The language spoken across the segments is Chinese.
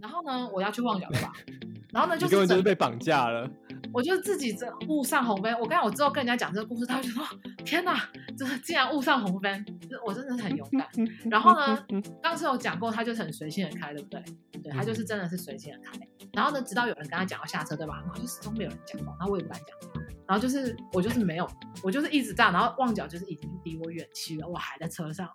然后呢，我要去旺角对吧？然后呢，就是根本就是被绑架了。我就自己这误上红灯。我刚才我之后跟人家讲这个故事，他就说：“天哪，这竟然误上红灯！”我真的是很勇敢。然后呢，当时有讲过，他就是很随性的开，对不对？对，他就是真的是随性的开。然后呢，直到有人跟他讲要下车，对吧？然后就始终没有人讲话，然后我也不敢讲。然后就是我就是没有，我就是一直这样。然后旺角就是已经离我远去了，我还在车上。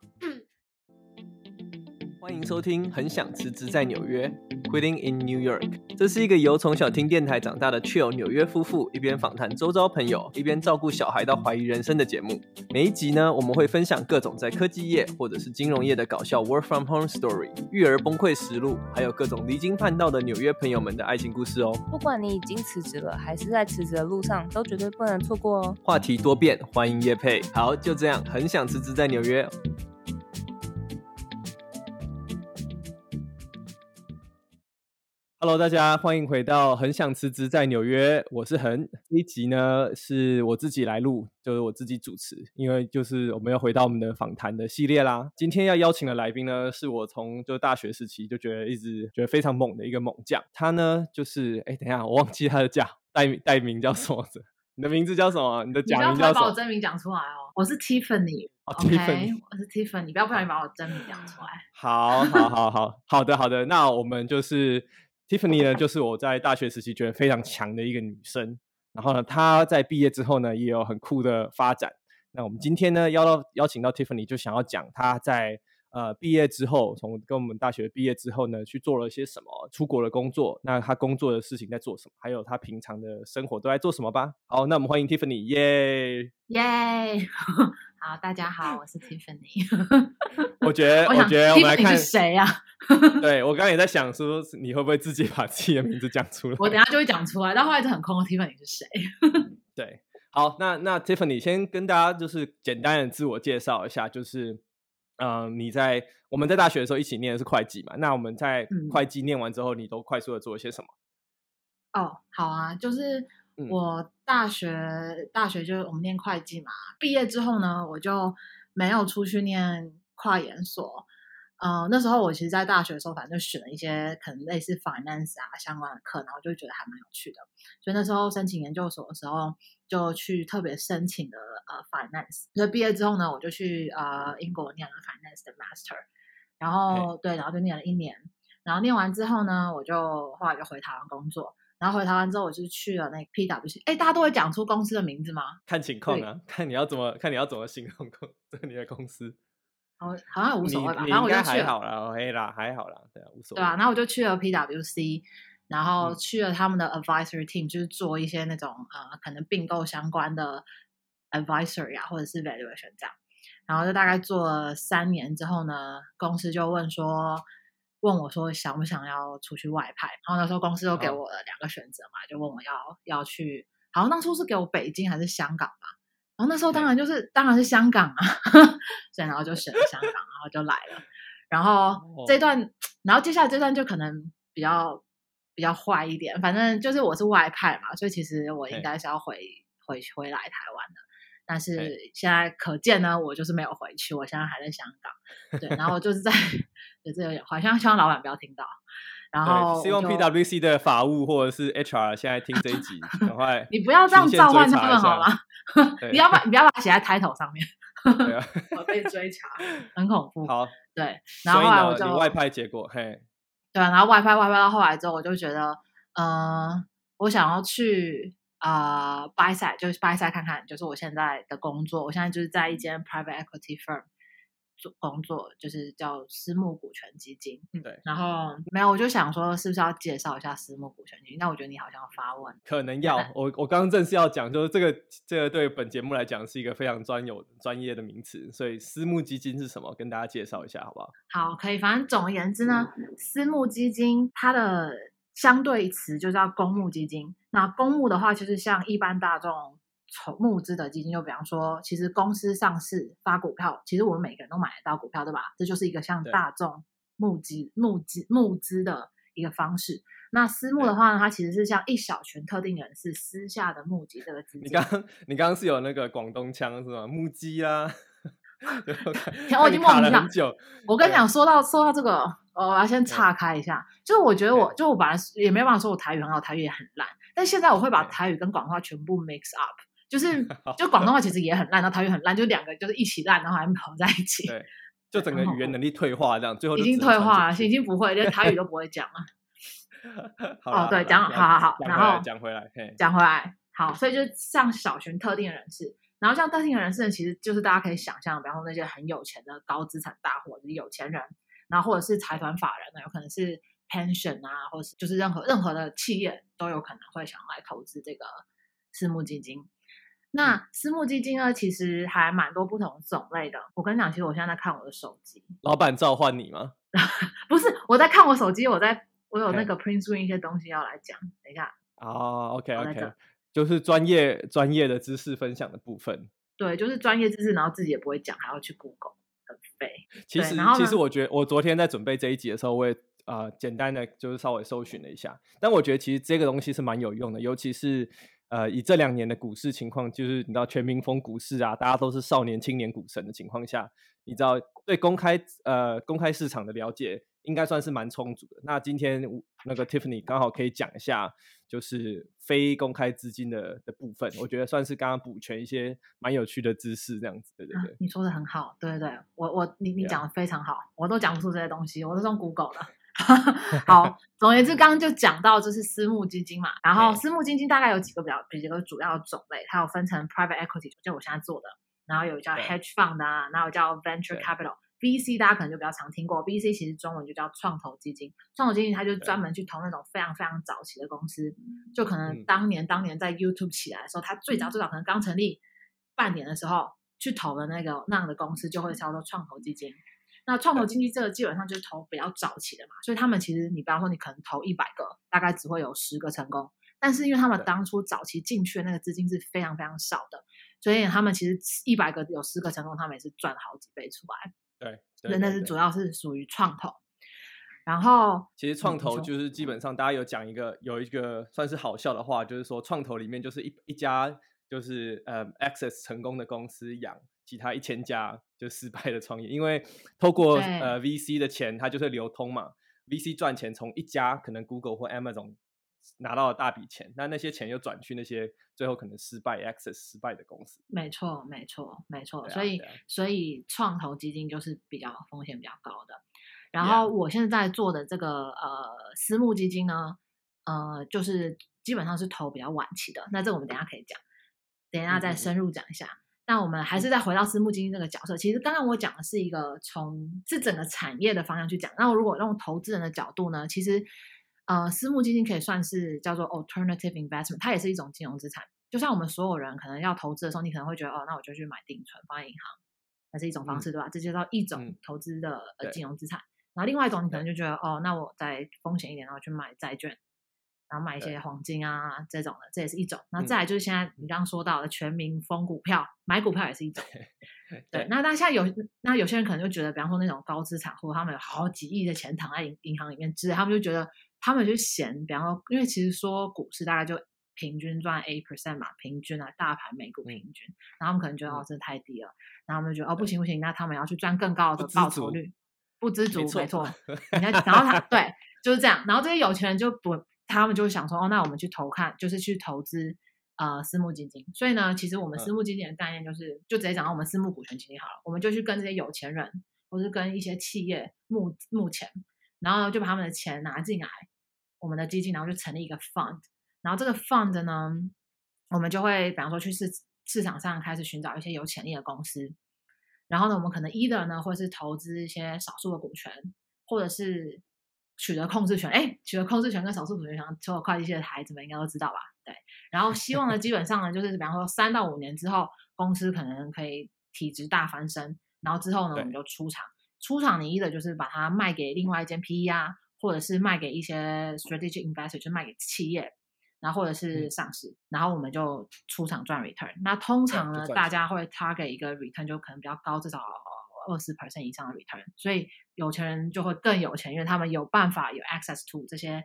欢迎收听《很想辞职在纽约》，Quitting in New York。这是一个由从小听电台长大的 Chill 纽约夫妇一边访谈周遭朋友，一边照顾小孩到怀疑人生的节目。每一集呢，我们会分享各种在科技业或者是金融业的搞笑 Work from Home Story、育儿崩溃实录，还有各种离经叛道的纽约朋友们的爱情故事哦。不管你已经辞职了，还是在辞职的路上，都绝对不能错过哦。话题多变，欢迎叶配。好，就这样，很想辞职在纽约。Hello，大家欢迎回到很想辞职在纽约，我是恒。这一集呢是我自己来录，就是我自己主持，因为就是我们要回到我们的访谈的系列啦。今天要邀请的来宾呢，是我从就大学时期就觉得一直觉得非常猛的一个猛将。他呢就是哎，等一下我忘记他的假代代名叫什么的，你的名字叫什么？你的假名叫什么？你不要把我真名讲出来哦。我是 Tiffany。哦，Tiffany，我是 Tiffany，你不要不小心把我真名讲出来。好，好，好，好，好的，好的，那我们就是。Tiffany 呢，就是我在大学时期觉得非常强的一个女生。然后呢，她在毕业之后呢，也有很酷的发展。那我们今天呢，邀到邀请到 Tiffany，就想要讲她在呃毕业之后，从跟我们大学毕业之后呢，去做了些什么，出国的工作。那她工作的事情在做什么？还有她平常的生活都在做什么吧？好，那我们欢迎 Tiffany，耶耶！好，大家好，我是 Tiffany。我觉 得，我，我觉得我们来看谁呀？对，我刚刚也在想说，你会不会自己把自己的名字讲出来？我等下就会讲出来，但后来就很空。Tiffany 是谁？对，好，那那 Tiffany 先跟大家就是简单的自我介绍一下，就是嗯、呃，你在我们在大学的时候一起念的是会计嘛？那我们在会计念完之后，你都快速的做了些什么？哦，好啊，就是我大学、嗯、大学就是我们念会计嘛，毕业之后呢，我就没有出去念跨研所。呃，那时候我其实，在大学的时候，反正就选了一些可能类似 finance 啊相关的课，然后就觉得还蛮有趣的。所以那时候申请研究所的时候，就去特别申请了呃 finance。所以毕业之后呢，我就去呃英国念了 finance 的 master，然后对，然后就念了一年。然后念完之后呢，我就后来就回台湾工作。然后回台湾之后，我就去了那个 PwC。哎，大家都会讲出公司的名字吗？看情况啊，看你要怎么看你要怎么形容公你的公司。好，好像无所谓吧。反正我就去好啦，OK 啦，还好啦，对啊，无所谓。对啊，然后我就去了 PwC，然后去了他们的 advisory team，、嗯、就是做一些那种呃，可能并购相关的 advisory 啊，或者是 valuation 这样。然后就大概做了三年之后呢，公司就问说，问我说想不想要出去外派？然后那时候公司又给我了两个选择嘛，哦、就问我要要去，好像当初是给我北京还是香港吧。然后那时候当然就是当然是香港啊，所以然后就选了香港，然后就来了。然后这段，然后接下来这段就可能比较比较坏一点。反正就是我是外派嘛，所以其实我应该是要回回回来台湾的。但是现在可见呢，我就是没有回去，我现在还在香港。对，然后就是在，对，这有点坏，希望希望老板不要听到。然后希望 PwC 的法务或者是 HR 现在听这一集，赶 快你不要这样召唤他们好吗？你要把你不要把它写在 title 上面，我被追查，很恐怖。好，对，然后后来我就外派结果，嘿，对啊，然后外派外派到后来之后，我就觉得，嗯，我想要去啊 buy side，就是 buy side 看看，就是我现在的工作，我现在就是在一间 private equity firm。做工作就是叫私募股权基金，对。然后没有，我就想说，是不是要介绍一下私募股权基金？那我觉得你好像要发问，可能 要。我我刚刚正是要讲，就是这个这个对本节目来讲是一个非常专有专业的名词，所以私募基金是什么？跟大家介绍一下好不好？好，可以。反正总而言之呢，私募基金它的相对词就叫公募基金。那公募的话，就是像一般大众。筹募资的基金，就比方说，其实公司上市发股票，其实我们每个人都买得到股票，对吧？这就是一个像大众募集、募集、募资的一个方式。那私募的话呢，它其实是像一小群特定人士私下的募集这个资金。你刚刚你刚刚是有那个广东腔是吗？募集啊，我已经莫名很久。我跟你讲，说到说到这个，我要先岔开一下。就是我觉得我，就我本来也没办法说我台语很好，台语也很烂。但现在我会把台语跟广东话全部 mix up，就是 就广东话其实也很烂，然后台语很烂，就两个就是一起烂，然后还合在一起。对，就整个语言能力退化这样，最后已经退化了，已经不会，连台语都不会讲了。哦，对，讲好好好，然后讲回来，讲回来，好，所以就像小群特定的人士。然后像特定人士，其实就是大家可以想象，比方说那些很有钱的高资产大户，就是有钱人，然后或者是财团法人呢，有可能是 pension 啊，或者是就是任何任何的企业都有可能会想来投资这个私募基金。那私募基金呢，其实还蛮多不同种类的。我跟你讲，其实我现在在看我的手机。老板召唤你吗？不是，我在看我手机，我在我有那个 print screen 一些东西要来讲。等一下。哦，OK OK。就是专业专业的知识分享的部分，对，就是专业知识，然后自己也不会讲，还要去 Google，很废。其实，其实我觉得，我昨天在准备这一集的时候，我也啊、呃、简单的就是稍微搜寻了一下，但我觉得其实这个东西是蛮有用的，尤其是呃以这两年的股市情况，就是你知道全民疯股市啊，大家都是少年青年股神的情况下，你知道对公开呃公开市场的了解。应该算是蛮充足的。那今天那个 Tiffany 刚好可以讲一下，就是非公开资金的的部分，我觉得算是刚刚补全一些蛮有趣的知识，这样子，对对对。啊、你说的很好，对对对，我我你你讲的非常好，我都讲不出这些东西，我都用 Google 的。好，总而言之，刚刚就讲到就是私募基金嘛，然后私募基金大概有几个比较几个主要的种类，它有分成 Private Equity，就我现在做的，然后有叫 Hedge Fund 啊，然后有叫 Venture Capital。VC 大家可能就比较常听过，VC 其实中文就叫创投基金。创投基金它就专门去投那种非常非常早期的公司，就可能当年、嗯、当年在 YouTube 起来的时候，它最早最早可能刚成立半年的时候去投的那个那样的公司，就会叫做创投基金。那创投基金这个基本上就是投比较早期的嘛，所以他们其实你比方说你可能投一百个，大概只会有十个成功。但是因为他们当初早期进去的那个资金是非常非常少的，所以他们其实一百个有十个成功，他们也是赚好几倍出来。对，真的是主要是属于创投，然后其实创投就是基本上大家有讲一个有一个算是好笑的话，就是说创投里面就是一一家就是呃 access 成功的公司养其他一千家就失败的创业，因为透过呃 VC 的钱它就是流通嘛，VC 赚钱从一家可能 Google 或 Amazon。拿到了大笔钱，那那些钱又转去那些最后可能失败、access 失败的公司。没错，没错，没错。所以，所以创投基金就是比较风险比较高的。然后，我现在在做的这个呃私募基金呢，呃，就是基本上是投比较晚期的。那这个我们等一下可以讲，等一下再深入讲一下。那、嗯、我们还是再回到私募基金这个角色。其实刚刚我讲的是一个从是整个产业的方向去讲。那如果用投资人的角度呢，其实。呃，私募基金可以算是叫做 alternative investment，它也是一种金融资产。就像我们所有人可能要投资的时候，你可能会觉得哦，那我就去买定存放在银行，那是一种方式，嗯、对吧？这就叫一种投资的、嗯、金融资产。然后另外一种，你可能就觉得哦，那我再风险一点，然后去买债券，然后买一些黄金啊这种的，这也是一种。那再来就是现在你刚刚说到的全民疯股票，买股票也是一种。对，那那现在有那有些人可能就觉得，比方说那种高资产户，他们有好几亿的钱躺在银银行里面，之类，他们就觉得。他们就嫌，比方说，因为其实说股市大概就平均赚 eight percent 嘛，平均啊，大盘美股平均，嗯、然后他们可能觉得哦，这太低了，然后他们就觉得哦，不行不行，那他们要去赚更高的报酬率，不知足，没错，你看，然后他对就是这样，然后这些有钱人就不，他们就想说哦，那我们去投看，就是去投资呃私募基金，所以呢，其实我们私募基金的概念就是，嗯、就直接讲到我们私募股权基金好了，我们就去跟这些有钱人，或是跟一些企业募募钱，然后就把他们的钱拿进来。我们的基金，然后就成立一个 fund，然后这个 fund 呢，我们就会比方说去市市场上开始寻找一些有潜力的公司，然后呢，我们可能 either 呢，或是投资一些少数的股权，或者是取得控制权。哎，取得控制权跟少数股权，像所有会计系的孩子们应该都知道吧？对。然后希望呢，基本上呢，就是比方说三到五年之后，公司可能可以体质大翻身，然后之后呢，我们就出场。出场你 either 就是把它卖给另外一间 PE 啊。或者是卖给一些 strategic investor，就卖给企业，然后或者是上市，嗯、然后我们就出场赚 return。那通常呢，大家会 target 一个 return 就可能比较高，至少二十 percent 以上的 return。所以有钱人就会更有钱，因为他们有办法有 access to 这些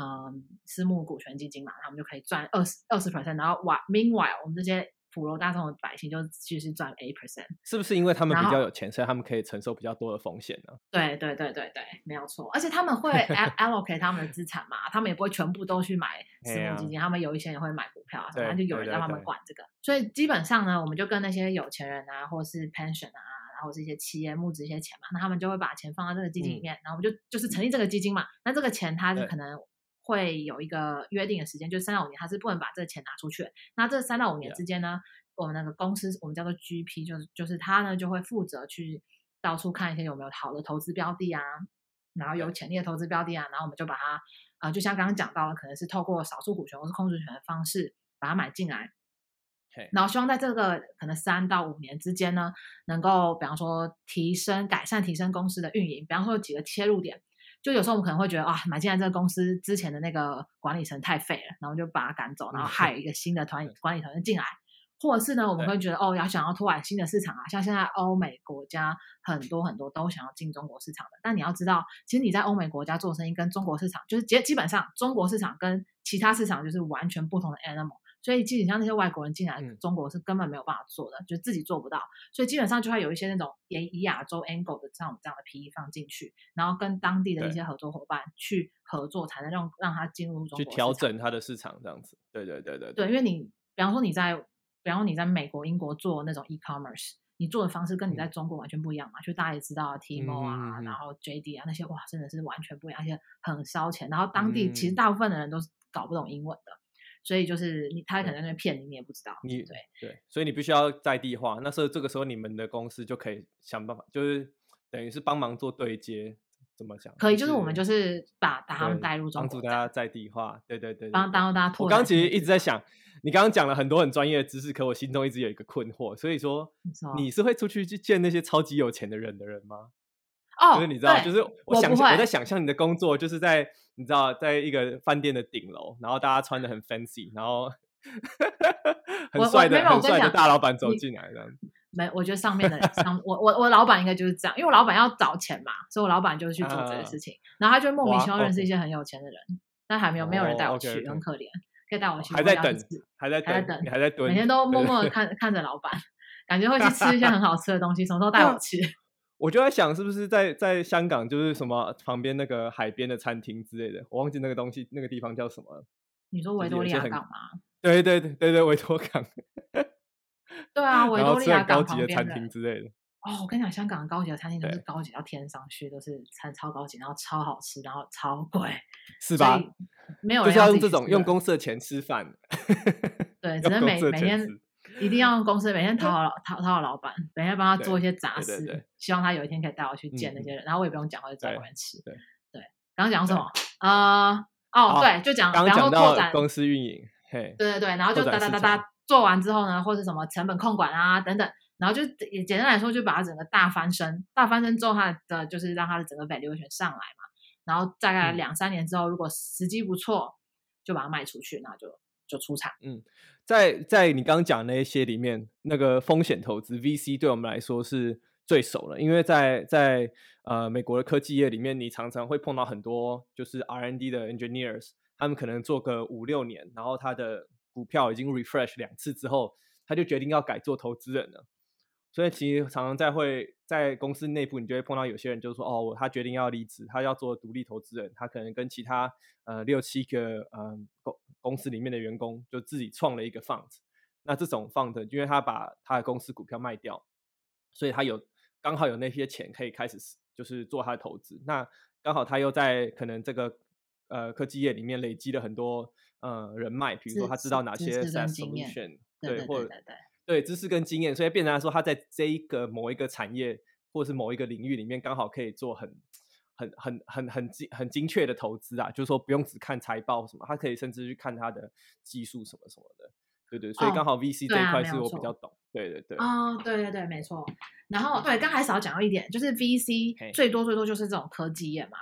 嗯私募股权基金嘛，他们就可以赚二十二十 percent。然后 while meanwhile 我们这些普罗大众的百姓就继续赚 A percent。是不是因为他们比较有钱，所以他们可以承受比较多的风险呢？对对对对对，没有错。而且他们会 allocate 他们的资产嘛，他们也不会全部都去买私募基金，啊、他们有一些人会买股票啊，反正就有人让他们管这个。所以基本上呢，我们就跟那些有钱人啊，或是 pension 啊，然后是一些企业募资一些钱嘛，那他们就会把钱放到这个基金里面，嗯、然后我们就就是成立这个基金嘛。那这个钱它是可能。会有一个约定的时间，就是三到五年，他是不能把这个钱拿出去。那这三到五年之间呢.我们那个公司，我们叫做 GP，就是就是他呢就会负责去到处看一些有没有好的投资标的啊，然后有潜力的投资标的啊，然后我们就把它，呃，就像刚刚讲到了，可能是透过少数股权或是控制权的方式把它买进来。然后希望在这个可能三到五年之间呢，能够比方说提升、改善、提升公司的运营，比方说有几个切入点。就有时候我们可能会觉得啊，买进来这个公司之前的那个管理层太废了，然后就把他赶走，然后害一个新的团管理团进来，或者是呢，我们会觉得哦，要想要拓展新的市场啊，像现在欧美国家很多很多都想要进中国市场的，但你要知道，其实你在欧美国家做生意跟中国市场就是基基本上中国市场跟其他市场就是完全不同的 animal。所以，基本上那些外国人进来中国是根本没有办法做的，嗯、就自己做不到。所以，基本上就会有一些那种以以亚洲 angle 的像我们这样的 PE 放进去，然后跟当地的一些合作伙伴去合作，才能让让他进入中国。去调整他的市场，这样子。对对对对。对，因为你，比方说你在，比方说你在美国、英国做那种 e-commerce，你做的方式跟你在中国完全不一样嘛。嗯、就大家也知道 Tmall 啊，嗯嗯嗯然后 JD 啊那些，哇，真的是完全不一样，而且很烧钱。然后当地其实大部分的人都是搞不懂英文的。所以就是你，他可能在那骗你，你也不知道。你对对，所以你必须要在地化。那时候这个时候，你们的公司就可以想办法，就是等于是帮忙做对接，怎么讲？可以，就是我们就是把把他们带入中国，帮助大家在地化。对对对，帮帮大家拓。我刚刚其实一直在想，你刚刚讲了很多很专业的知识，可我心中一直有一个困惑，所以说你是会出去去见那些超级有钱的人的人吗？哦，就是你知道，就是我想象我，我在想象你的工作，就是在你知道，在一个饭店的顶楼，然后大家穿的很 fancy，然后很帅的很帅的大老板走进来这样子。没，我觉得上面的上，我我我老板应该就是这样，因为我老板要找钱嘛，所以我老板就是去做这个事情，啊、然后他就莫名其妙认识一些很有钱的人，但还没有没有人带我去，哦、很可怜，可以带我去。还在等，还在还在等，你还在等，每天都默默的看看着老板，感觉会去吃一些 很好吃的东西，什么时候带我去？我就在想，是不是在在香港，就是什么旁边那个海边的餐厅之类的，我忘记那个东西，那个地方叫什么了？你说维多利亚港吗？对对对对对，维多港。对啊，维多利亚港旁边的餐厅之类的。哦，我跟你讲，香港的高级的餐厅都是高级到天上去，都是餐超高级，然后超好吃，然后超贵，是吧？没有就是要用这种用公司的钱吃饭。对，只能每每天。一定要用公司每天讨好 老讨讨好老板，每天帮他做一些杂事，希望他有一天可以带我去见那些人，然后我也不用讲话，就找我们吃。对对，刚刚讲什么？啊哦，对，就讲，然后拓展公司运营。嘿，对对对，然后就哒哒哒哒做完之后呢，或是什么成本控管啊等等，然后就也简单来说，就把它整个大翻身，大翻身之后，它的就是让它的整个 valuation 上来嘛，然后大概两三年之后，如果时机不错，就把它卖出去，那就就出场。嗯。在在你刚刚讲那一些里面，那个风险投资 VC 对我们来说是最熟了，因为在在呃美国的科技业里面，你常常会碰到很多就是 R&D 的 engineers，他们可能做个五六年，然后他的股票已经 refresh 两次之后，他就决定要改做投资人了。所以其实常常在会在公司内部，你就会碰到有些人就是说：“哦，他决定要离职，他要做独立投资人。他可能跟其他呃六七个嗯公公司里面的员工就自己创了一个 fund。那这种 fund，因为他把他的公司股票卖掉，所以他有刚好有那些钱可以开始就是做他的投资。那刚好他又在可能这个呃科技业里面累积了很多呃人脉，比如说他知道哪些 solution，对，或者对。对知识跟经验，所以变成来说，他在这一个某一个产业或是某一个领域里面，刚好可以做很、很、很、很、很精、很精确的投资啊。就是说，不用只看财报什么，他可以甚至去看他的技术什么什么的。对对，所以刚好 VC 这一块是我比较懂。对对对。哦，对对对，没错。然后对，刚才少讲到一点，就是 VC 最多最多就是这种科技业嘛。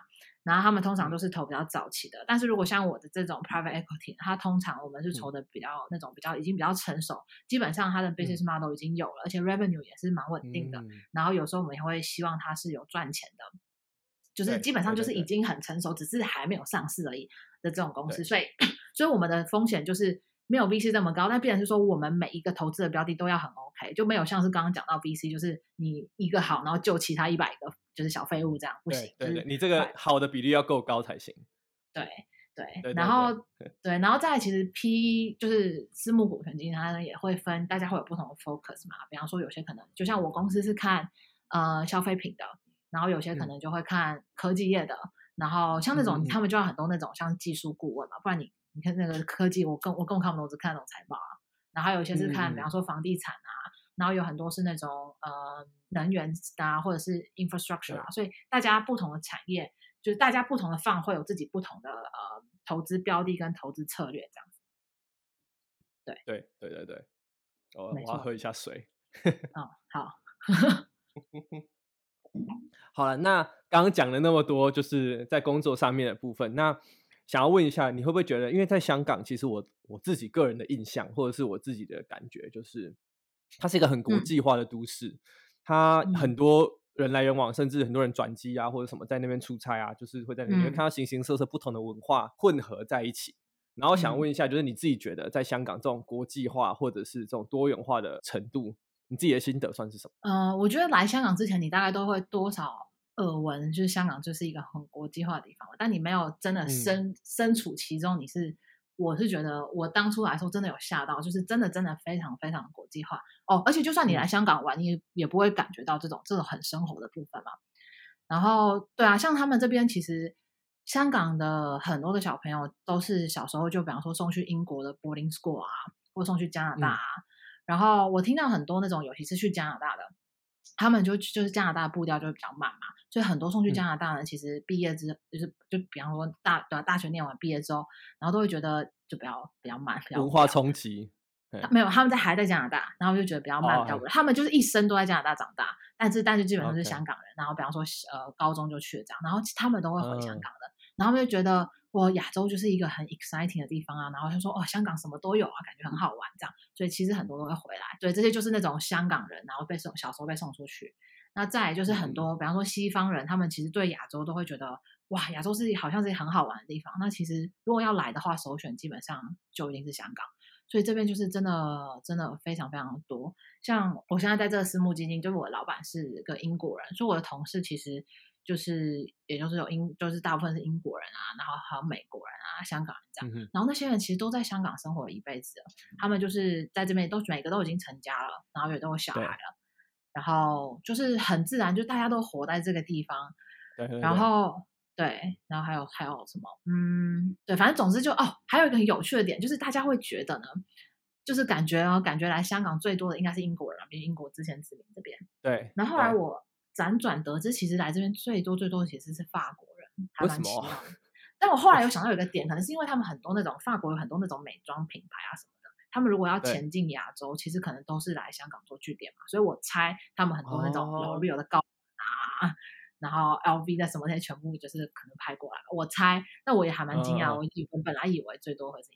然后他们通常都是投比较早期的，但是如果像我的这种 private equity，它通常我们是投的比较、嗯、那种比较已经比较成熟，基本上它的 business model 已经有了，嗯、而且 revenue 也是蛮稳定的。嗯、然后有时候我们也会希望它是有赚钱的，就是基本上就是已经很成熟，只是还没有上市而已的这种公司。所以，所以我们的风险就是没有 VC 这么高，但必然是说我们每一个投资的标的都要很 OK，就没有像是刚刚讲到 VC，就是你一个好，然后救其他一百个就是小废物这样不行。对对，对，就是、你这个好的比例要够高才行。对对，对，对，然后 对，然后再来其实 P 就是私募股权基金，它也会分，大家会有不同的 focus 嘛。比方说有些可能就像我公司是看呃消费品的，然后有些可能就会看科技业的，嗯、然后像那种、嗯、他们就要很多那种像技术顾问嘛，不然你。你看那个科技，我更我更看不懂，只看那种财报啊。然后还有一些是看，比方说房地产啊，嗯、然后有很多是那种呃能源啊，或者是 infrastructure 啊。所以大家不同的产业，就是大家不同的 fund 会有自己不同的呃投资标的跟投资策略这样子。对对对对对，我我要喝一下水。哦，好。好了，那刚刚讲了那么多，就是在工作上面的部分，那。想要问一下，你会不会觉得，因为在香港，其实我我自己个人的印象，或者是我自己的感觉，就是它是一个很国际化的都市，嗯、它很多人来人往，甚至很多人转机啊，或者什么在那边出差啊，就是会在那边看到形形色色不同的文化混合在一起。然后想问一下，就是你自己觉得在香港这种国际化或者是这种多元化的程度，你自己的心得算是什么？嗯、呃，我觉得来香港之前，你大概都会多少。耳闻就是香港就是一个很国际化的地方，但你没有真的身、嗯、身处其中，你是我是觉得我当初来说真的有吓到，就是真的真的非常非常国际化哦。而且就算你来香港玩，你也不会感觉到这种这种很生活的部分嘛。然后对啊，像他们这边其实香港的很多的小朋友都是小时候就比方说送去英国的 boarding school 啊，或送去加拿大啊。嗯、然后我听到很多那种尤其是去加拿大的。他们就就是加拿大步调就会比较慢嘛，所以很多送去加拿大人其实毕业之就是就比方说大对吧，大学念完毕业之后，然后都会觉得就比较比较慢，比较文化冲击。没有，他们在还在加拿大，然后就觉得比较慢，比较无聊。他们就是一生都在加拿大长大，但是但是基本上是香港人。然后比方说呃高中就去了这样，然后他们都会回香港的，然后他们就觉得。我亚洲就是一个很 exciting 的地方啊，然后他说哦，香港什么都有啊，感觉很好玩这样，所以其实很多都会回来。对，这些就是那种香港人，然后被送小时候被送出去。那再来就是很多，比方说西方人，他们其实对亚洲都会觉得哇，亚洲是好像是很好玩的地方。那其实如果要来的话，首选基本上就一定是香港。所以这边就是真的真的非常非常多。像我现在在这个私募基金，就是我的老板是个英国人，所以我的同事其实。就是，也就是有英，就是大部分是英国人啊，然后还有美国人啊，香港人这样。嗯、然后那些人其实都在香港生活了一辈子了，他们就是在这边都每个都已经成家了，然后也都有小孩了，然后就是很自然，就大家都活在这个地方。对，对，对。然后对，然后还有还有什么？嗯，对，反正总之就哦，还有一个很有趣的点，就是大家会觉得呢，就是感觉哦，感觉来香港最多的应该是英国人，比如英国之前殖民这边。对。然后后来我。辗转得知，其实来这边最多最多的其实是法国人，还蛮奇妙的。但我后来有想到有一个点，可能是因为他们很多那种法国有很多那种美妆品牌啊什么的，他们如果要前进亚洲，其实可能都是来香港做据点嘛。所以我猜他们很多那种 L'Oréal 的高啊。然后 LV 的什么那些全部就是可能拍过来，我猜，那我也还蛮惊讶，我以我本来以为最多会是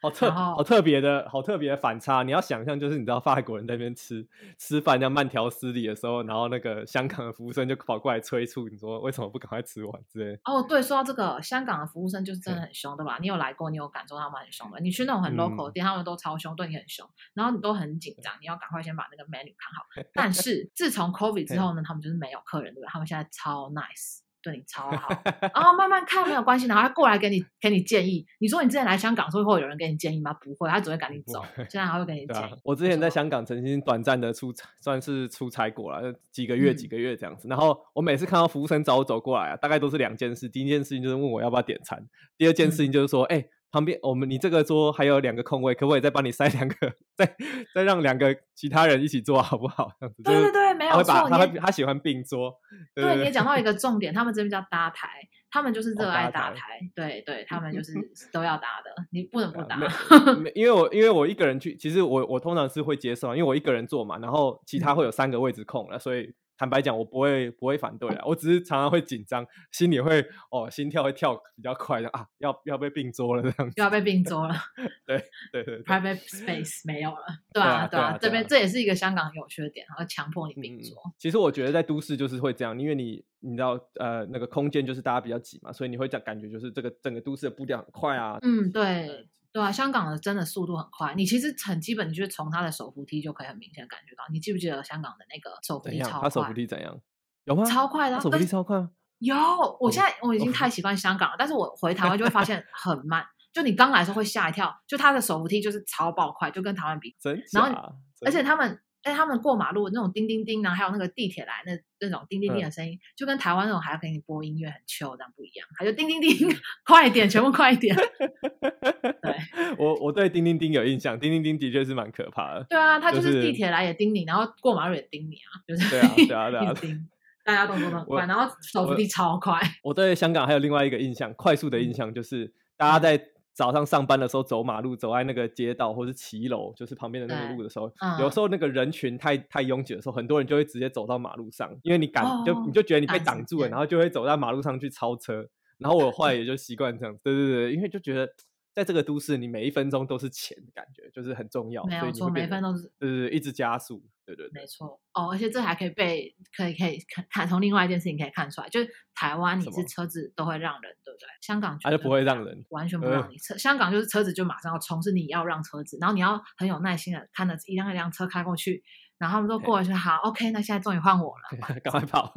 好特好特别的好特别的反差，你要想象就是你知道法国人在那边吃吃饭要慢条斯理的时候，然后那个香港的服务生就跑过来催促你说为什么不赶快吃完之类。哦，对，说到这个，香港的服务生就是真的很凶，对吧？你有来过，你有感受他们很凶的。你去那种很 local 的店，他们都超凶，对你很凶，然后你都很紧张，你要赶快先把那个 menu 看好。但是自从 COVID 之后呢，他们就是没有客人，对吧？他们现在超 nice。对你超好然后，慢慢看没有关系，然后他过来给你给你建议。你说你之前来香港时候会有人给你建议吗？不会，他只会赶你走。现在还会给你建议。啊、我之前在香港曾经短暂的出差，算是出差过了，几个月几个月这样子。嗯、然后我每次看到服务生找我走过来啊，大概都是两件事。第一件事情就是问我要不要点餐，第二件事情就是说，哎、嗯。欸旁边我们你这个桌还有两个空位，可不可以再帮你塞两个？再再让两个其他人一起坐好不好？这样子。对对对，没有错。他会他，喜欢并桌。对，对，对，对，你也讲到一个重点，他们这边叫搭台，他们就是热爱搭台。哦、搭台对对，他们就是都要搭的，你不能不搭。因为我因为我一个人去，其实我我通常是会接受，因为我一个人坐嘛，然后其他会有三个位置空了，所以。坦白讲，我不会不会反对啊，我只是常常会紧张，心里会哦，心跳会跳比较快的啊，要要被并桌了这样子，要被并桌了，对对对，对，private space 没有了，对啊对啊，这边这也是一个香港有趣的点，然后强迫你并桌。嗯。其实我觉得在都市就是会这样，因为你你知道呃那个空间就是大家比较挤嘛，所以你会这样感觉就是这个整个都市的步调很快啊。嗯，对。对啊，香港的真的速度很快，你其实很基本，你就是从它的手扶梯就可以很明显感觉到。你记不记得香港的那个手扶梯超快？它手扶梯怎样？有吗？超快的，手扶梯超快。有，我现在我已经太习惯香港了，但是我回台湾就会发现 很慢。就你刚来的时候会吓一跳，就他的手扶梯就是超爆快，就跟台湾比。真然后，而且他们。哎，他们过马路那种叮叮叮，然后还有那个地铁来那那种叮叮叮的声音，嗯、就跟台湾那种还要给你播音乐很 chill 这样不一样，还有叮叮叮，快一点，全部快一点。对，我我对叮叮叮有印象，叮叮叮的确是蛮可怕的。对啊，他就是地铁来也叮你，然后过马路也叮你啊，就是对啊对啊对啊，叮，大家动作都很快，然后手扶梯超快。我对香港还有另外一个印象，快速的印象就是大家在。早上上班的时候走马路，走在那个街道或是骑楼，就是旁边的那个路的时候，嗯、有时候那个人群太太拥挤的时候，很多人就会直接走到马路上，因为你赶、哦、就你就觉得你被挡住了，然后就会走到马路上去超车。然后我后来也就习惯这样，对对对，因为就觉得。在这个都市，你每一分钟都是钱的感觉，就是很重要。没有错，每一分钟都是，对对对，一直加速，对对对。没错哦，而且这还可以被可以可以看看从另外一件事情可以看出来，就是台湾你是车子都会让人，对不对？香港他就不会让人，完全不让你车。呃、香港就是车子就马上要冲，是你要让车子，然后你要很有耐心的看着一辆一辆车开过去。然后他们说过去好，OK，那现在终于换我了，赶快跑，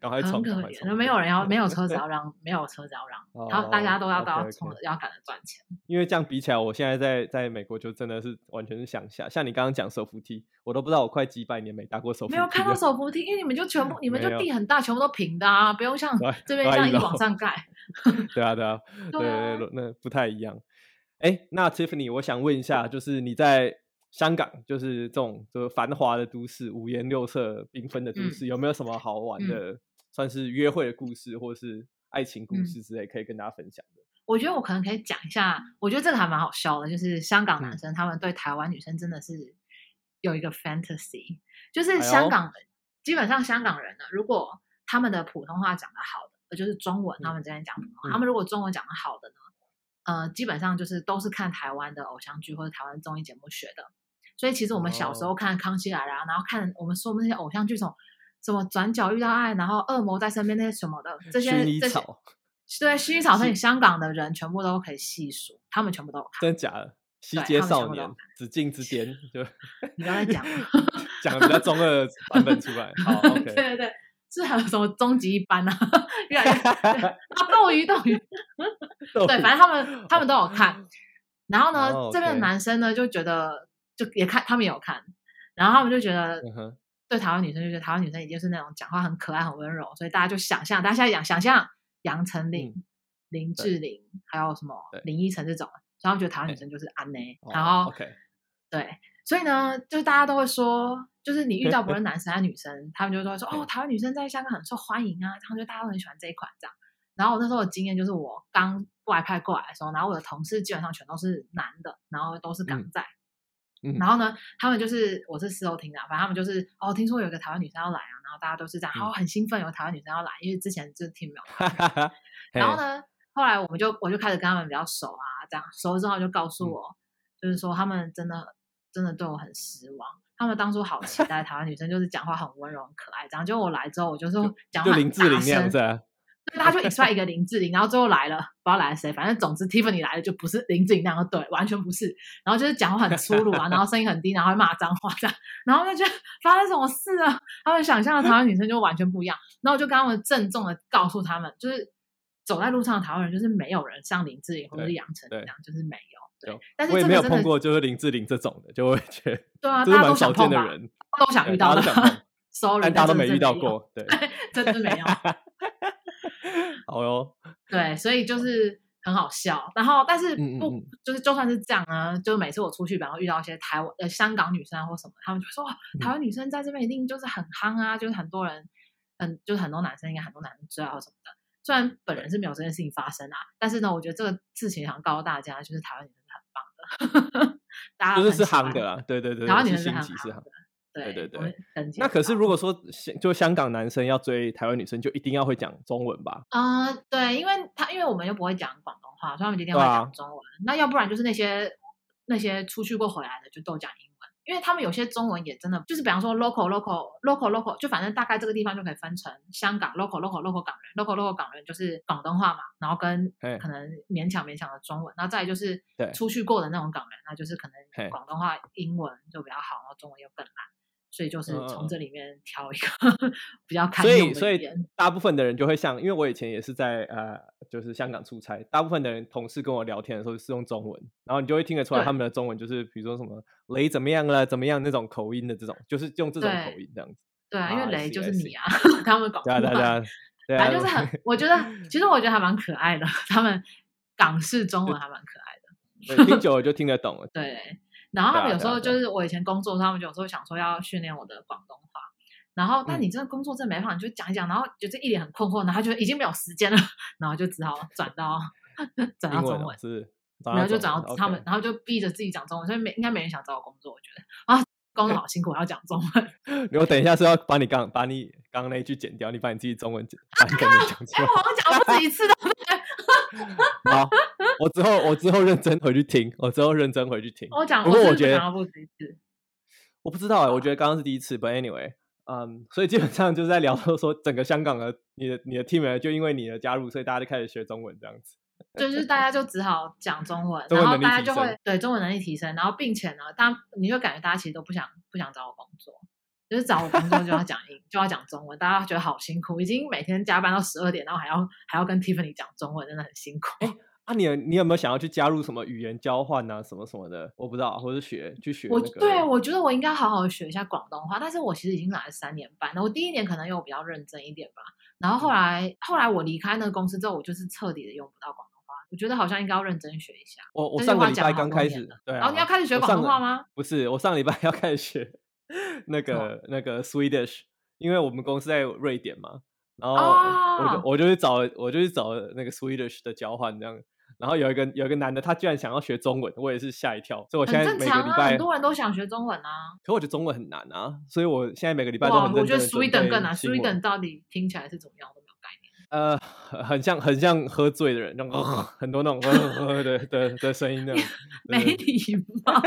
赶快冲，很可怜，没有人要，没有车子要 让，没有车子要让，然后大家都要都要冲，要赶着赚钱。因为这样比起来，我现在在在美国就真的是完全是想下。像你刚刚讲手扶梯，我都不知道我快几百年没搭过手扶梯，没有看到手扶梯，因为你们就全部，你们就地很大，全部都平的啊，不用像这边这样一直往上盖。对啊，对啊，对对，那不太一样。哎，那 Tiffany，我想问一下，就是你在。香港就是这种就是繁华的都市，五颜六色、缤纷的都市，嗯、有没有什么好玩的，嗯、算是约会的故事，或是爱情故事之类，可以跟大家分享的？我觉得我可能可以讲一下，我觉得这个还蛮好笑的，就是香港男生他们对台湾女生真的是有一个 fantasy，就是香港、哎、基本上香港人呢，如果他们的普通话讲得好的，就是中文，他们之间讲普通话，嗯、他们如果中文讲得好的呢，呃，基本上就是都是看台湾的偶像剧或者台湾综艺节目学的。所以其实我们小时候看《康熙来了》，然后看我们说的那些偶像剧，什么什么转角遇到爱，然后恶魔在身边那些什么的，这些这些，对，薰衣草，所以香港的人全部都可以细数，他们全部都有看。真的假的？西街少年、紫禁之巅，就 你刚才讲，讲的比较中二版本出来。好，OK，对对对，是还有什么终极一班啊？越来越啊，斗鱼斗鱼，对，反正他们他们都有看。然后呢，这边的男生呢就觉得。就也看，他们也有看，然后他们就觉得，对台湾女生就觉得台湾女生已经是那种讲话很可爱、很温柔，所以大家就想象，大家现在想想象杨丞琳、林志玲，还有什么林依晨这种，然后他们觉得台湾女生就是安内。然后，对，所以呢，就是大家都会说，就是你遇到不论 男生还是女生，他们就会说，哦，台湾女生在香港很受欢迎啊，他们觉得大家都很喜欢这一款这样。然后我那时候的经验就是，我刚外派过来的时候，然后我的同事基本上全都是男的，然后都是港仔。然后呢，他们就是我是事后听的，反正他们就是哦，听说有个台湾女生要来啊，然后大家都是这样，然后很兴奋，有个台湾女生要来，因为之前就是听没有。然后呢，后来我们就我就开始跟他们比较熟啊，这样熟了之后就告诉我，就是说他们真的真的对我很失望，他们当初好期待台湾女生就是讲话很温柔很可爱，这样，结果我来之后我就说讲话很大声。他就 expect 一个林志玲，然后最后来了，不知道来了谁，反正总之 Tiffany 来了就不是林志玲那样，对，完全不是。然后就是讲话很粗鲁啊，然后声音很低，然后会骂脏话这样。然后就觉得发生什么事啊？他们想象的台湾女生就完全不一样。然后我就跟他们郑重的告诉他们，就是走在路上的台湾人，就是没有人像林志玲或者是杨丞琳这样，就是没有。对，但是我也没有碰过，就是林志玲这种的，就会觉得对啊，大家都想见的人，都想遇到的。Sorry，大家都没遇到过，对，真的没有。好哟，对，所以就是很好笑。然后，但是不，嗯嗯就是就算是这样呢，就每次我出去，然后遇到一些台湾呃香港女生或什么，他们就说，台湾女生在这边一定就是很夯啊，嗯、就是很多人，很就是很多男生应该很多男生知道什么的。虽然本人是没有这件事情发生啊，但是呢，我觉得这个事情想告诉大家，就是台湾女生是很棒的，大家就是是夯的啊，对对对，台湾女生是很夯的。对对对，那可是如果说就香港男生要追台湾女生，就一定要会讲中文吧？啊、呃，对，因为他因为我们又不会讲广东话，所以他们一定会讲中文。啊、那要不然就是那些那些出去过回来的就都讲英文。因为他们有些中文也真的就是，比方说 local local local local，就反正大概这个地方就可以分成香港 local local local 港人 local local 港人就是广东话嘛，然后跟可能勉强勉强的中文，然后再就是出去过的那种港人，那就是可能广东话英文就比较好，然后中文又更烂。所以就是从这里面挑一个、嗯、比较开。所以，所以大部分的人就会像，因为我以前也是在呃，就是香港出差，大部分的人同事跟我聊天的时候是用中文，然后你就会听得出来他们的中文就是，比如说什么雷怎么样了，怎么样那种口音的这种，就是用这种口音这样子。对啊，因为雷就是你啊，他们广东话。对啊，对啊，对啊，反正就是很，我觉得 其实我觉得还蛮可爱的，他们港式中文还蛮可爱的。对，听久了就听得懂了。对。然后他们有时候就是我以前工作，他们有时候想说要训练我的广东话，然后但你这个工作真没办法，你就讲一讲，然后就这一脸很困惑，然后就已经没有时间了，然后就只好转到转到中文，是，然后就转到他们，然后就逼着自己讲中文，所以没应该没人想找我工作，我觉得。啊，工作好辛苦，我要讲中文。我等一下是要把你刚把你刚刚那一句剪掉，你把你自己中文剪，把你讲出来。哎，我讲了不止一次的。好，我之后我之后认真回去听，我之后认真回去听。我讲，不过我觉得我不止一次，我不知道哎、欸，我觉得刚刚是第一次。But anyway，嗯，所以基本上就是在聊说，说整个香港的你的你的 team 就因为你的加入，所以大家就开始学中文这样子。就是大家就只好讲中文，然后大家就会对中文能力提升，然后并且呢，当你就感觉大家其实都不想不想找我工作。就是找我工作就要讲英，就要讲中文，大家觉得好辛苦，已经每天加班到十二点，然后还要还要跟 Tiffany 讲中文，真的很辛苦。哎，啊你，你你有没有想要去加入什么语言交换啊，什么什么的？我不知道，或者学去学、那个。我对我觉得我应该好好学一下广东话，但是我其实已经来了三年半了，我第一年可能有比较认真一点吧，然后后来、嗯、后来我离开那个公司之后，我就是彻底的用不到广我觉得好像应该要认真学一下。我我上个礼拜刚开始，对啊，哦，你要开始学广东话吗？不是，我上礼拜 要开始学。那个、哦、那个 Swedish，因为我们公司在瑞典嘛，然后我就、哦、我就去找我就去找那个 Swedish 的交换这样，然后有一个有一个男的，他居然想要学中文，我也是吓一跳，所以我现在每个礼拜很、啊、很多人都想学中文啊，可我觉得中文很难啊，所以我现在每个礼拜都很认真。我觉得 Sweden 更难，Sweden 到底听起来是怎么样的？呃，很像很像喝醉的人，那种、呃、很多那种呃呃的的的声音那种，没礼貌，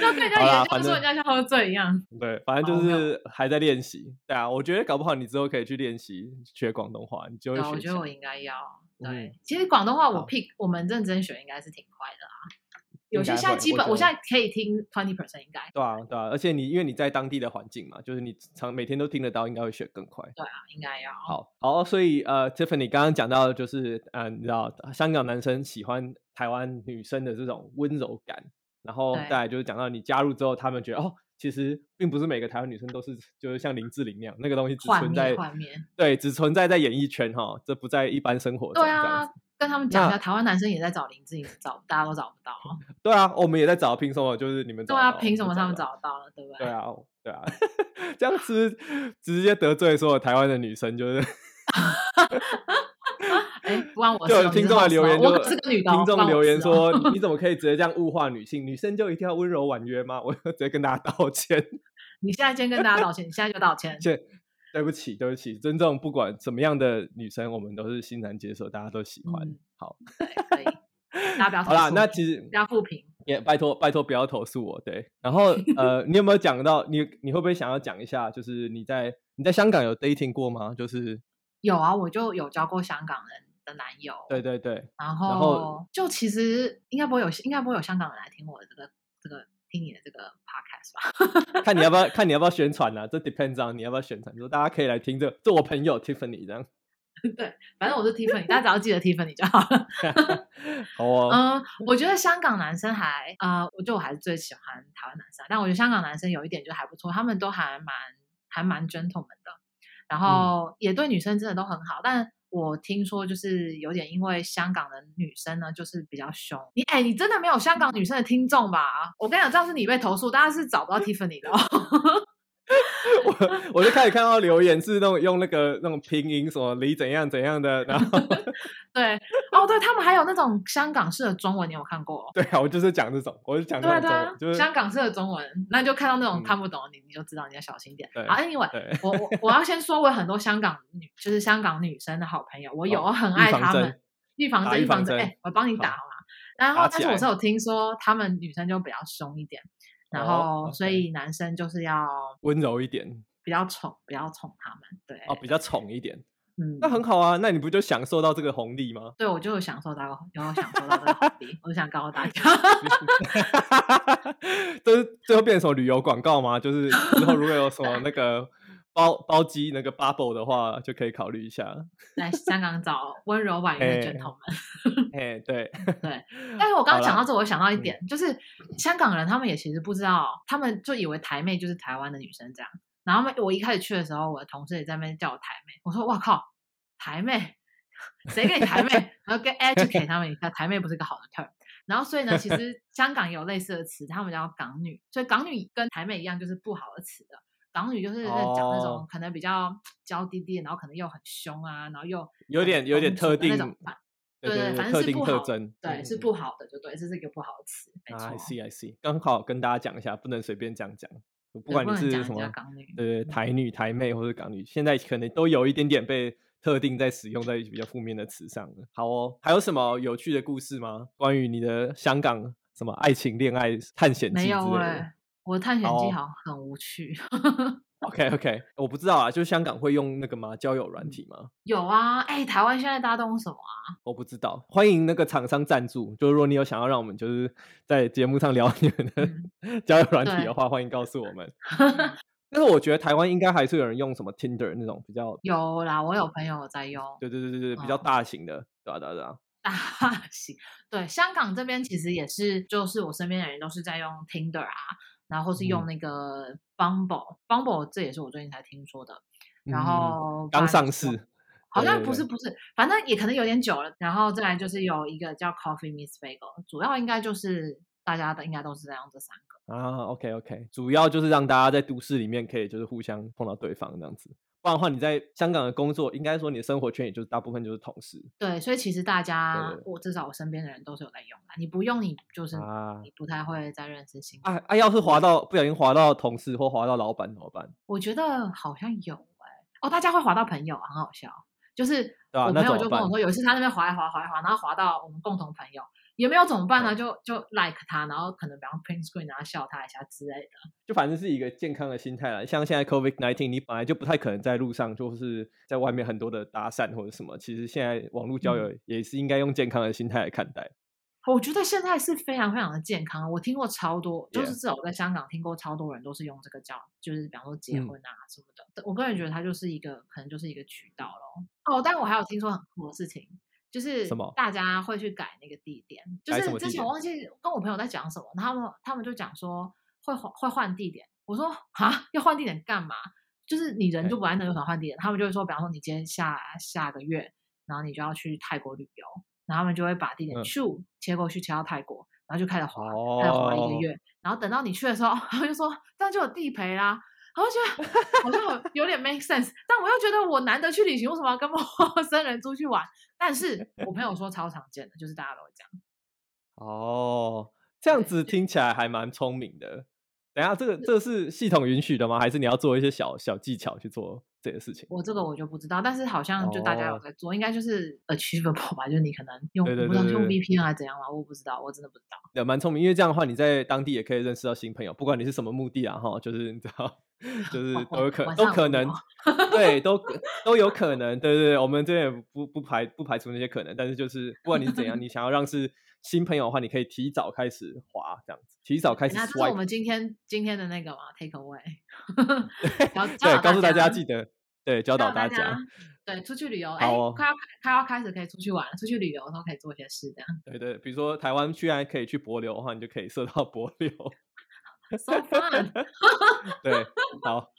就跟人家演讲说人家像喝醉一样。对，反正就是还在练习。对啊，我觉得搞不好你之后可以去练习学广东话，你就会学。我觉得我应该要。对，嗯、其实广东话我 pick 我们认真学应该是挺快的啊。有些现在基本，我，我现在可以听 twenty percent 应该。对啊，对啊，而且你因为你在当地的环境嘛，就是你常每天都听得到，应该会学更快。对啊，应该要。好，好，所以呃，Tiffany 刚刚讲到就是，嗯、呃，你知道香港男生喜欢台湾女生的这种温柔感，然后再来就是讲到你加入之后，他们觉得哦，其实并不是每个台湾女生都是就是像林志玲那样，那个东西只存在，对，只存在在演艺圈哈，这不在一般生活中。对啊。跟他们讲一下，台湾男生也在找林志颖，找大家都找不到。对啊，我们也在找，凭什么就是你们找？对啊，凭什么他们找得到了？对不对？对啊，对啊，这样子直接得罪所有台湾的女生，就是。哎，不关我事。就有听众的留言，就是个女的。听众留言说：“你 怎么可以直接这样物化女性？女生就一定要温柔婉约吗？”我直接跟大家道歉。你现在先跟大家道歉，你现在就道歉。对不起，对不起，尊重不管什么样的女生，我们都是欣然接受，大家都喜欢。嗯、好，可以，大家不要好啦。那其实不要负评，也拜托拜托不要投诉我。对，然后呃，你有没有讲到你你会不会想要讲一下？就是你在你在香港有 dating 过吗？就是有啊，我就有交过香港人的男友。对对对，然后然后就其实应该不会有应该不会有香港人来听我的这个这个。听你的这个 podcast 吧，看你要不要看你要不要宣传呢、啊？这 depends on 你要不要宣传，说大家可以来听这个，做我朋友 Tiffany 这样。对，反正我是 Tiffany，大家只要记得 Tiffany 就好了。好啊、哦。嗯，我觉得香港男生还呃，我觉得我还是最喜欢台湾男生，但我觉得香港男生有一点就还不错，他们都还蛮还蛮 gentleman 的，然后也对女生真的都很好，但。我听说就是有点，因为香港的女生呢，就是比较凶。你哎，你真的没有香港女生的听众吧？我跟你讲，这样是你被投诉，大家是找不到 Tiffany 的。我 我就开始看到留言是那种用那个那种拼音什么李怎样怎样的，然后 对哦，对他们还有那种香港式的中文，你有看过？对啊，我就是讲这种，我就讲这种对对、啊就是、香港式的中文，那就看到那种看不懂，嗯、你你就知道你要小心点。好，Anyway，我我我要先说，我有很多香港女，就是香港女生的好朋友，我有，我很爱他们。预防针，预防针，哎，我帮你打好吗？然后，但是我是有听说，他们女生就比较凶一点。然后所以男生就是要温柔一点，比较宠，比较宠他们，对，哦，比较宠一点。嗯，那很好啊，那你不就享受到这个红利吗？对，我就有享受到，有享受到这个红利。我想告诉大家，就是最后变成什么旅游广告吗？就是之后如果有什么那个包包机那个 bubble 的话，就可以考虑一下。来香港找温柔婉约的卷筒们。哎，对对。但是我刚刚讲到这，我想到一点，嗯、就是香港人他们也其实不知道，他们就以为台妹就是台湾的女生这样。然后我一开始去的时候，我的同事也在那边叫我台妹。我说：“哇靠，台妹，谁给你台妹？”然后跟 educate 他们一下，台妹不是一个好的 term。然后所以呢，其实 香港也有类似的词，他们叫港女。所以港女跟台妹一样，就是不好的词的。港女就是在讲那种可能比较娇滴滴，然后可能又很凶啊，然后又有点有点特定那种。对对，反正是不好，特征对，是不好的，就对，这是一个不好的词。I see, I see。刚好跟大家讲一下，不能随便这样讲。不管你是什么，对对，台女、台妹或者港女，现在可能都有一点点被特定在使用在比较负面的词上了。好哦，还有什么有趣的故事吗？关于你的香港什么爱情、恋爱、探险记之类的？我的探险记好像很无趣。OK OK，我不知道啊，就是香港会用那个吗？交友软体吗？有啊，哎、欸，台湾现在大家都用什么啊？我不知道，欢迎那个厂商赞助。就是如果你有想要让我们就是在节目上聊你们的交友软体的话，欢迎告诉我们。但是我觉得台湾应该还是有人用什么 Tinder 那种比较有啦，我有朋友在用。对对对对对，比较大型的，对啊对啊对啊。大型对，香港这边其实也是，就是我身边的人都是在用 Tinder 啊。然后是用那个 Bumble，Bumble、嗯、这也是我最近才听说的。然后刚上市，好像不是不是，反正也可能有点久了。然后再来就是有一个叫 Coffee Miss Bagel，主要应该就是大家的应该都是在用这三个啊。OK OK，主要就是让大家在都市里面可以就是互相碰到对方这样子。不然的话，你在香港的工作，应该说你的生活圈也就是大部分就是同事。对，所以其实大家，我至少我身边的人都是有在用的。你不用，你就是你不太会再认识新。啊啊！要是滑到不小心滑到同事或滑到老板怎么办？我觉得好像有哎、欸，哦，大家会滑到朋友，很好笑。就是我朋友就跟我说，有一次他那边滑一滑滑一滑，然后滑到我们共同朋友。也没有怎么办呢？就就 like 他，然后可能比方 print screen，然后笑他一下之类的。就反正是一个健康的心态啦。像现在 COVID nineteen，你本来就不太可能在路上，就是在外面很多的搭讪或者什么。其实现在网络交友也是应该用健康的心态来看待。嗯。我觉得现在是非常非常的健康。我听过超多，就是至少我在香港听过超多人都是用这个叫，就是比方说结婚啊什么的。嗯。我个人觉得它就是一个，可能就是一个渠道咯。哦，但我还有听说很酷的事情。就是大家会去改那个地点，就是之前我忘记跟我朋友在讲什么，他们他们就讲说会换会换地点，我说啊要换地点干嘛？就是你人就。不在那，为什么换地点？他们就会说，比方说你今天下下个月，然后你就要去泰国旅游，然后他们就会把地点咻切过去切到泰国，然后就开始滑，开始滑一个月，然后等到你去的时候，他们就说这样就有地陪啦。我觉得好像有点 make sense，但我又觉得我难得去旅行，为什么要跟陌 生人出去玩？但是我朋友说超常见的，就是大家都会这样。哦，这样子听起来还蛮聪明的。等下，这个这个是系统允许的吗？还是你要做一些小小技巧去做这个事情？我这个我就不知道，但是好像就大家有在做，哦、应该就是 achievable 吧？就是你可能用，用 VPN 还是怎样嘛？我不知道，我真的不知道。也蛮聪明，因为这样的话，你在当地也可以认识到新朋友，不管你是什么目的啊，哈，就是你知道。就是都有可都可能，对，都都有可能，对对对，我们这边也不不排不排除那些可能，但是就是不管你是怎样，你想要让是新朋友的话，你可以提早开始滑这样子，提早开始。那这是我们今天今天的那个嘛，take away。对，告诉大家记得，对，教导大家，对，出去旅游，哎，快要快要开始可以出去玩，出去旅游的时候可以做一些事，这样。对对，比如说台湾居然可以去柏流的话，你就可以设到柏流。So fun，对，好，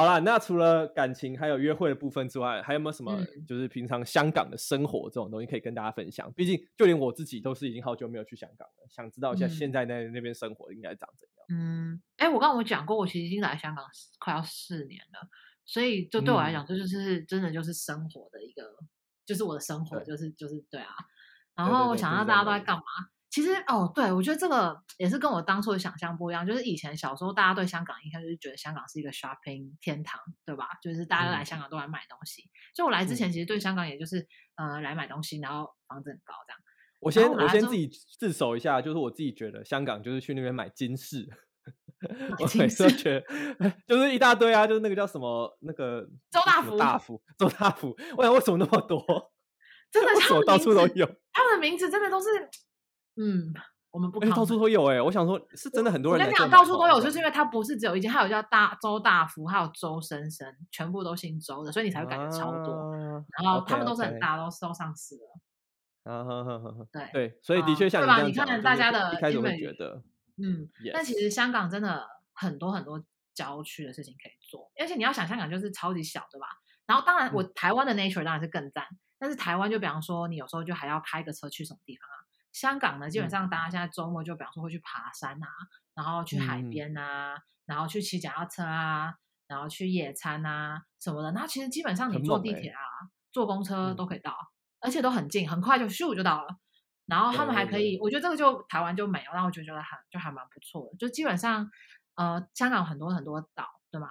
好啦，那除了感情还有约会的部分之外，还有没有什么就是平常香港的生活这种东西可以跟大家分享？毕竟就连我自己都是已经好久没有去香港了，想知道一下现在在那边生活应该长怎样。嗯，哎、欸，我刚刚我讲过，我其实已经来香港快要四年了，所以就对我来讲，这就是真的就是生活的一个，就是我的生活，就是就是对啊。然后我想到大家都在干嘛？其实哦，对，我觉得这个也是跟我当初的想象不一样。就是以前小时候，大家对香港印象就是觉得香港是一个 shopping 天堂，对吧？就是大家来香港都来买东西。所以我来之前，其实对香港也就是呃来买东西，然后房子很高这样。我先我先自己自首一下，就是我自己觉得香港就是去那边买金饰，我每次都觉得就是一大堆啊，就是那个叫什么那个周大福，大福，周大福。我想为什么那么多？真的，到处都有？他们的名字真的都是，嗯，我们不，到处都有哎、欸。我想说，是真的很多人。我跟你讲，到处都有，就是因为它不是只有一间，还有叫大周大福，还有周生生，全部都姓周的，所以你才会感觉超多。啊、然后他们都是很大，都都上市了。啊哈哈哈！对对，所以的确像你这样讲，你看大家的一开始会觉得，嗯，但其实香港真的很多很多郊区的事情可以做，而且你要想，香港就是超级小，对吧？然后当然，我台湾的 nature 当然是更赞，但是台湾就比方说，你有时候就还要开个车去什么地方啊？香港呢，基本上大家现在周末就比方说会去爬山啊，然后去海边啊，然后去骑脚踏车啊，然后去野餐啊什么的。那其实基本上你坐地铁啊、坐公车都可以到。而且都很近，很快就咻就到了。然后他们还可以，我觉得这个就台湾就没有，那我觉得还就还蛮不错的。就基本上，呃，香港很多很多岛，对吗？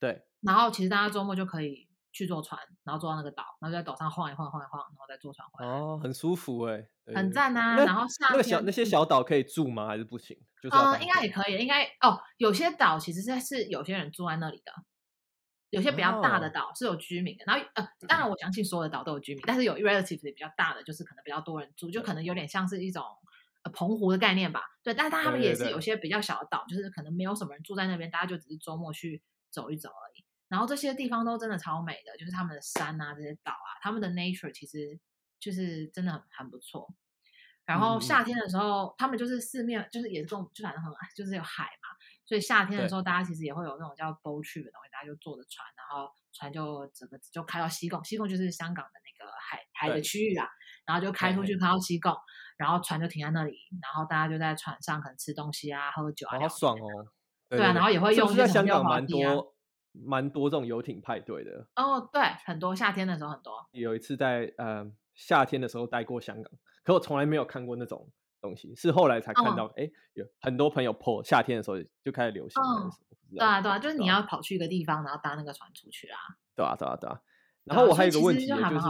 对。然后其实大家周末就可以去坐船，然后坐到那个岛，然后在岛上晃一晃，晃一晃，然后再坐船回来。哦，很舒服哎，很赞啊。然后夏天那个小那些小岛可以住吗？还是不行？就是嗯，应该也可以，应该哦，有些岛其实是是有些人住在那里的。有些比较大的岛是有居民的，然后呃，当然我相信所有的岛都有居民，但是有 relatively 比较大的，就是可能比较多人住，就可能有点像是一种呃澎湖的概念吧。对，但是他们也是有些比较小的岛，就是可能没有什么人住在那边，大家就只是周末去走一走而已。然后这些地方都真的超美的，就是他们的山啊，这些岛啊，他们的 nature 其实就是真的很很不错。然后夏天的时候，嗯、他们就是四面就是也是这种，就反正很 就是有海嘛。所以夏天的时候，大家其实也会有那种叫 boat trip 的东西，大家就坐着船，然后船就整个就开到西贡，西贡就是香港的那个海海的区域啊，然后就开出去开到西贡，然后船就停在那里，然后大家就在船上可能吃东西啊，喝酒啊，好爽哦。对啊，然后也会用在香港蛮多蛮多这种游艇派对的。哦，对，很多夏天的时候很多。有一次在呃夏天的时候待过香港，可我从来没有看过那种。东西是后来才看到，哎、嗯，有很多朋友 po 夏天的时候就开始流行。嗯，对啊，对啊，就是你要跑去一个地方，然后搭那个船出去啊。对啊，对啊，对啊。然后我还有一个问题，就就是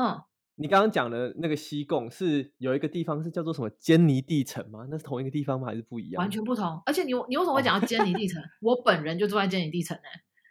嗯，你刚刚讲的那个西贡是有一个地方是叫做什么坚尼地城吗？那是同一个地方吗？还是不一样？完全不同。而且你你为什么会讲到坚尼地城？我本人就住在坚尼地城呢。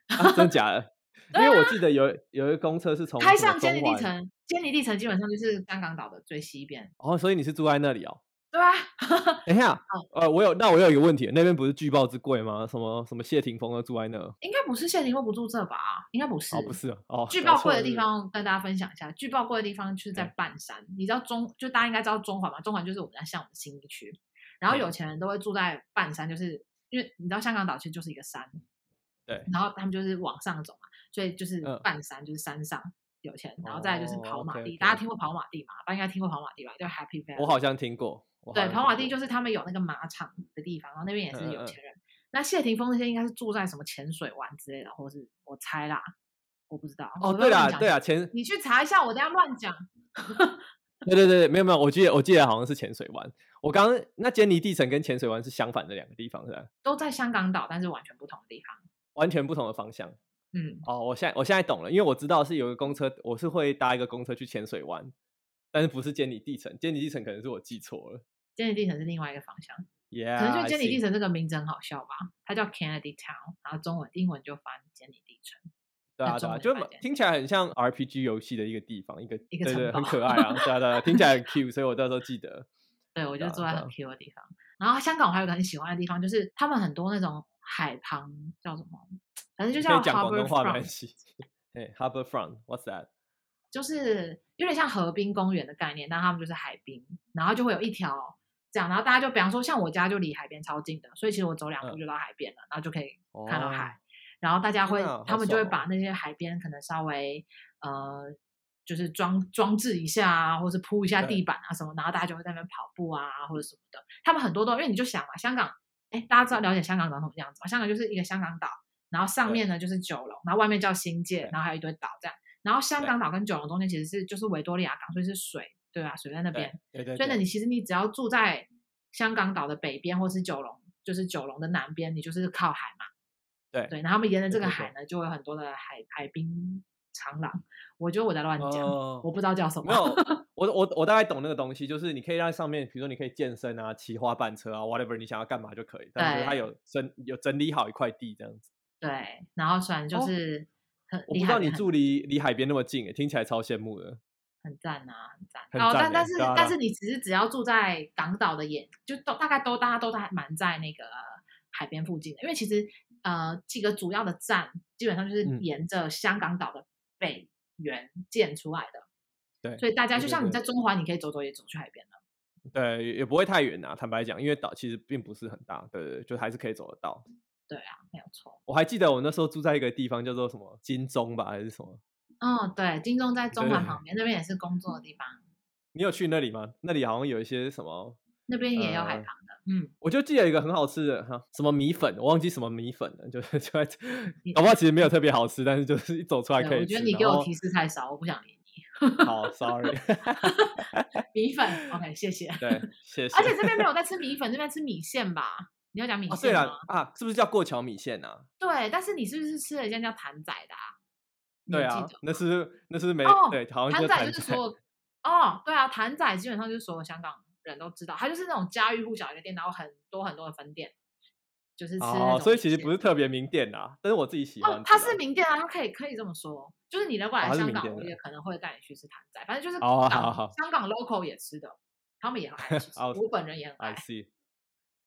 啊，真的假的？因为我记得有有一个公车是从开上坚尼地城，坚尼地城基本上就是香港岛的最西边。哦，所以你是住在那里哦。对啊，等一下，呃，我有，那我有一个问题，那边不是巨爆之贵吗？什么什么谢霆锋都住在那？应该不是谢霆锋不住这吧？应该不是，哦，不是哦。巨爆贵的地方跟大家分享一下，巨爆贵的地方就是在半山，你知道中，就大家应该知道中环嘛？中环就是我们在向往的新一区，然后有钱人都会住在半山，就是因为你知道香港岛其实就是一个山，对，然后他们就是往上走嘛，所以就是半山就是山上有钱，然后再来就是跑马地，大家听过跑马地吗？大家应该听过跑马地吧？叫 Happy Valley，我好像听过。对，跑马地就是他们有那个马场的地方，然后那边也是有钱人。嗯嗯、那谢霆锋那些应该是住在什么浅水湾之类的，或是我猜啦，我不知道。哦，对啦，对啊，浅，你去查一下，我等下乱讲。对对对，没有没有，我记得我记得好像是浅水湾。我刚刚那坚尼地城跟浅水湾是相反的两个地方，是吧？都在香港岛，但是完全不同的地方，完全不同的方向。嗯，哦，我现在我现在懂了，因为我知道是有个公车，我是会搭一个公车去浅水湾，但是不是坚尼地城，坚尼地城可能是我记错了。坚尼地城是另外一个方向，yeah, 可能就坚尼地城这个名字很好笑吧？它叫 Kennedy Town，然后中文、英文就翻坚尼地城。对啊，对啊，就听起来很像 RPG 游戏的一个地方，一个一个对对，很可爱啊，对啊，对啊，听起来很 cute，所以我到时候记得。对，我就坐在很 cute 的地方。然后香港我还有个很喜欢的地方，就是他们很多那种海旁叫什么？反正就叫 Harbour Front。哎，Harbour Front，What's that？就是有点像河滨公园的概念，但他们就是海滨，然后就会有一条。这样，然后大家就比方说，像我家就离海边超近的，所以其实我走两步就到海边了，嗯、然后就可以看到海。哦、然后大家会，啊、他们就会把那些海边可能稍微呃，就是装装置一下啊，或是铺一下地板啊什么，然后大家就会在那边跑步啊或者什么的。他们很多都因为你就想嘛，香港，哎，大家知道了解香港长什么样子吗？香港就是一个香港岛，然后上面呢就是九龙，然后外面叫新界，然后还有一堆岛这样。然后香港岛跟九龙中间其实是就是维多利亚港，所以是水。对吧，水在那边。对，对对。所以呢，你其实你只要住在香港岛的北边，或是九龙，就是九龙的南边，你就是靠海嘛。对对。然后我们沿着这个海呢，就会有很多的海海滨长廊。我觉得我在乱讲，呃、我不知道叫什么。没有，我我我大概懂那个东西，就是你可以在上面，比如说你可以健身啊、骑滑板车啊，whatever 你想要干嘛就可以。但是它有整有整理好一块地这样子。对，然后虽然就是很，我不知道你住离离海边那么近，听起来超羡慕的。很赞啊，很赞。哦，但但是但是你其实只要住在港岛的眼，就都大概都大家都还蛮在那个海边附近的，因为其实呃几个主要的站基本上就是沿着香港岛的北园建出来的。对，所以大家就像你在中环，你可以走走也走去海边了。对，也不会太远啊。坦白讲，因为岛其实并不是很大，对对，就还是可以走得到。对啊，没有错。我还记得我那时候住在一个地方叫做什么金钟吧，还是什么？哦，对，金钟在中环旁边，那边也是工作的地方。你有去那里吗？那里好像有一些什么？那边也有海旁的。嗯，我就记得一个很好吃的哈，什么米粉，我忘记什么米粉了，就是 就在，搞不好其实没有特别好吃，但是就是一走出来可以。我觉得你给我提示太少，我不想理你。好，sorry。米粉，OK，谢谢。对，谢谢。而且这边没有在吃米粉，这边吃米线吧？你要讲米线吗？对啊，啊，是不是叫过桥米线啊？对，但是你是不是吃了一家叫谭仔的啊？对啊，那是那是没对，好像谭仔就是说，哦，对啊，谭仔基本上就是所有香港人都知道，它就是那种家喻户晓的一个店，然后很多很多的分店，就是吃。哦，所以其实不是特别名店啊，但是我自己喜欢。哦，它是名店啊，它可以可以这么说，就是你如果来香港，我也可能会带你去吃谭仔，反正就是 香港 local 也吃的，他们也很爱吃，我本人也很爱。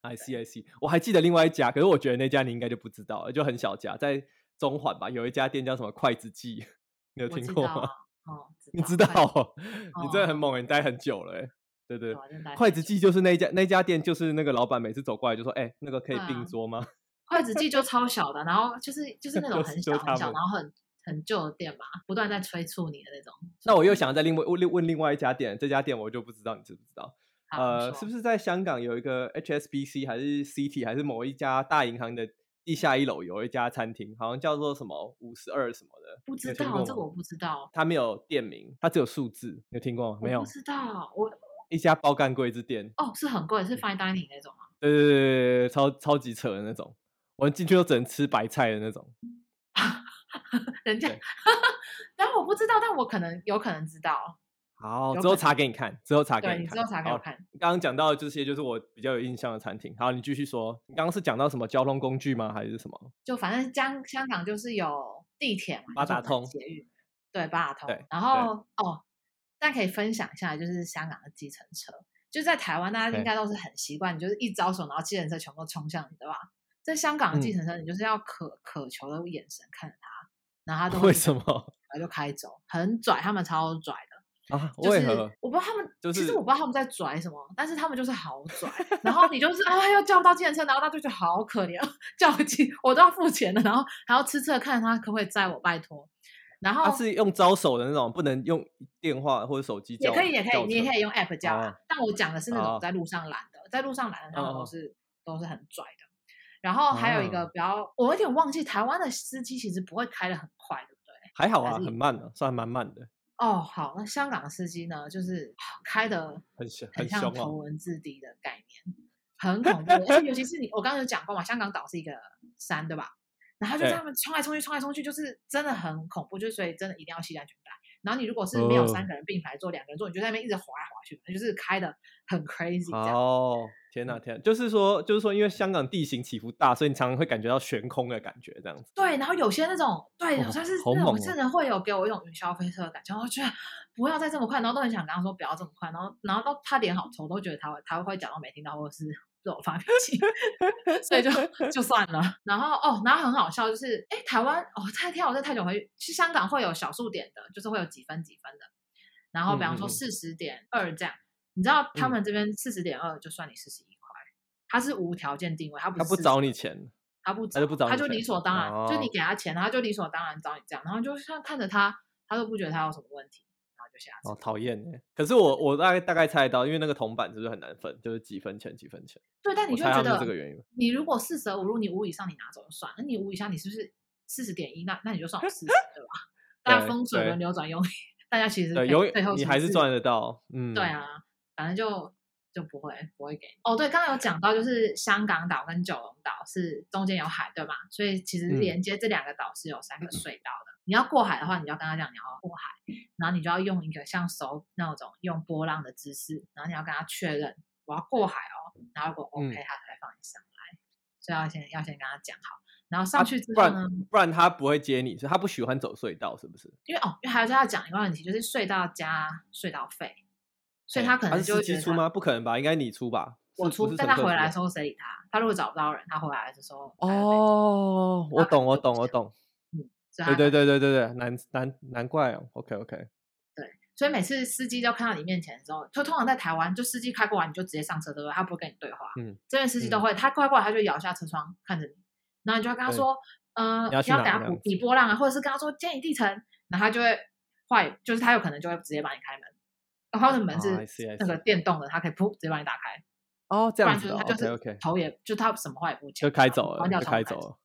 I see, I see。我还记得另外一家，可是我觉得那家你应该就不知道了，就很小家，在中环吧，有一家店叫什么筷子记，你有听过吗？哦，你知道，你真的很猛，你待很久了，哎，对对，筷子记就是那家那家店，就是那个老板每次走过来就说，哎，那个可以并桌吗？筷子记就超小的，然后就是就是 那种很小很小，然后很很旧的店嘛，不断在催促你的那种。那我又想再另外问问另外一家店，这家店我就不知道，你知不知道？呃，是不是在香港有一个 HSBC 还是 CT 还是某一家大银行的地下一楼有一家餐厅，好像叫做什么五十二什么的？不知道，这个我不知道。它没有店名，它只有数字，你有听过吗？没有。不知道，我一家包干柜子店。哦，是很贵，是 fine dining 那种吗？对对对对，超超级扯的那种，我们进去都只能吃白菜的那种。人家，但我不知道，但我可能有可能知道。好，之后查给你看，之后查给你看。对，之后查给我看。刚刚讲到的这些，就是我比较有印象的餐厅。好，你继续说。你刚刚是讲到什么交通工具吗？还是什么？就反正香香港就是有地铁嘛，八达通、捷运，对，八达通。然后哦，大家可以分享一下，就是香港的计程车。就在台湾，大家应该都是很习惯，你就是一招手，然后计程车全部冲向你，对吧？在香港的计程车，你就是要渴渴求的眼神看着他，然后他都为什么？然后就开走，很拽，他们超拽的。啊，为何？我不知道他们，其实我不知道他们在拽什么，但是他们就是好拽。然后你就是啊，又叫不到计程车，然后他就觉得好可怜，叫不起，我都要付钱了，然后还要痴痴的看着他可不可以载我，拜托。然后他是用招手的那种，不能用电话或者手机叫。也可以，也可以，你也可以用 app 叫。但我讲的是那种在路上拦的，在路上拦的他们都是都是很拽的。然后还有一个比较，我有点忘记，台湾的司机其实不会开的很快，对不对？还好啊，很慢的，算蛮慢的。哦，好，那香港的司机呢，就是开的 很很像头文字 D 的概念，很恐怖。尤其是你，我刚刚有讲过嘛，香港岛是一个山，对吧？然后就他们冲来冲去，冲来冲去，就是真的很恐怖。就是所以真的一定要系安全带。然后你如果是没有三个人并排坐，两个人坐，你就在那边一直滑来滑去，就是开的很 crazy。哦，天哪，天啊，就是说，就是说，因为香港地形起伏大，所以你常常会感觉到悬空的感觉，这样子。对，然后有些那种，对，好像是那种真的会有给我一种云霄飞车的感觉，我觉得不要再这么快，然后都很想跟他说不要这么快，然后然后都他脸好臭，都觉得他会他会讲到没听到，或者是。这种发脾气，所以就就算了。然后哦，然后很好笑，就是哎，台湾哦，太跳，这太久回去。去香港会有小数点的，就是会有几分几分的。然后比方说四十点二这样，嗯、你知道他们这边四十点二就算你四十一块，他是无条件定位，他不他不找你钱，他不他就不找，他就理所当然，哦、就你给他钱，他就理所当然找你这样，然后就像看着他，他都不觉得他有什么问题。哦，讨厌哎！可是我我大概大概猜到，因为那个铜板是不是很难分？就是几分钱几分钱？对，但你就觉得这个原因。你如果四舍五入，你五以上你拿走就算，那你五以下你是不是四十点一？那那你就算我四十，对吧？大家风水轮流转用，大家其实对有你还是赚得到，嗯，对啊，反正就就不会不会给你。哦，对，刚刚有讲到，就是香港岛跟九龙岛是中间有海，对吗？所以其实连接这两个岛是有三个隧道的。你要过海的话，你就要跟他讲你要过海，然后你就要用一个像手那种用波浪的姿势，然后你要跟他确认我要过海哦，然后如果 OK，、嗯、他才放你上来，所以要先要先跟他讲好，然后上去之后呢，啊、不，不然他不会接你，是他不喜欢走隧道，是不是？因为哦，因为还要再讲一个问题，就是隧道加隧道费，所以他可能就会觉得、欸、是司机出吗？不可能吧？应该你出吧？我出，但他回来的时候谁理他？他如果找不到人，他回来的时候哦，我懂，我懂，我懂。嗯，对对对对对对，难难难怪哦。OK OK。对，所以每次司机就看到你面前的时候，就通常在台湾，就司机开过来你就直接上车，对不对？他不会跟你对话。嗯，这边司机都会，他开过来他就摇下车窗看着你，然后你就要跟他说，呃，你要等下比波浪啊，或者是跟他说建议地层，然后他就会坏，就是他有可能就会直接帮你开门，然后他的门是那个电动的，他可以噗直接帮你打开。哦，这样子，他就是头也就他什么话也不讲，就开走了，就开走了。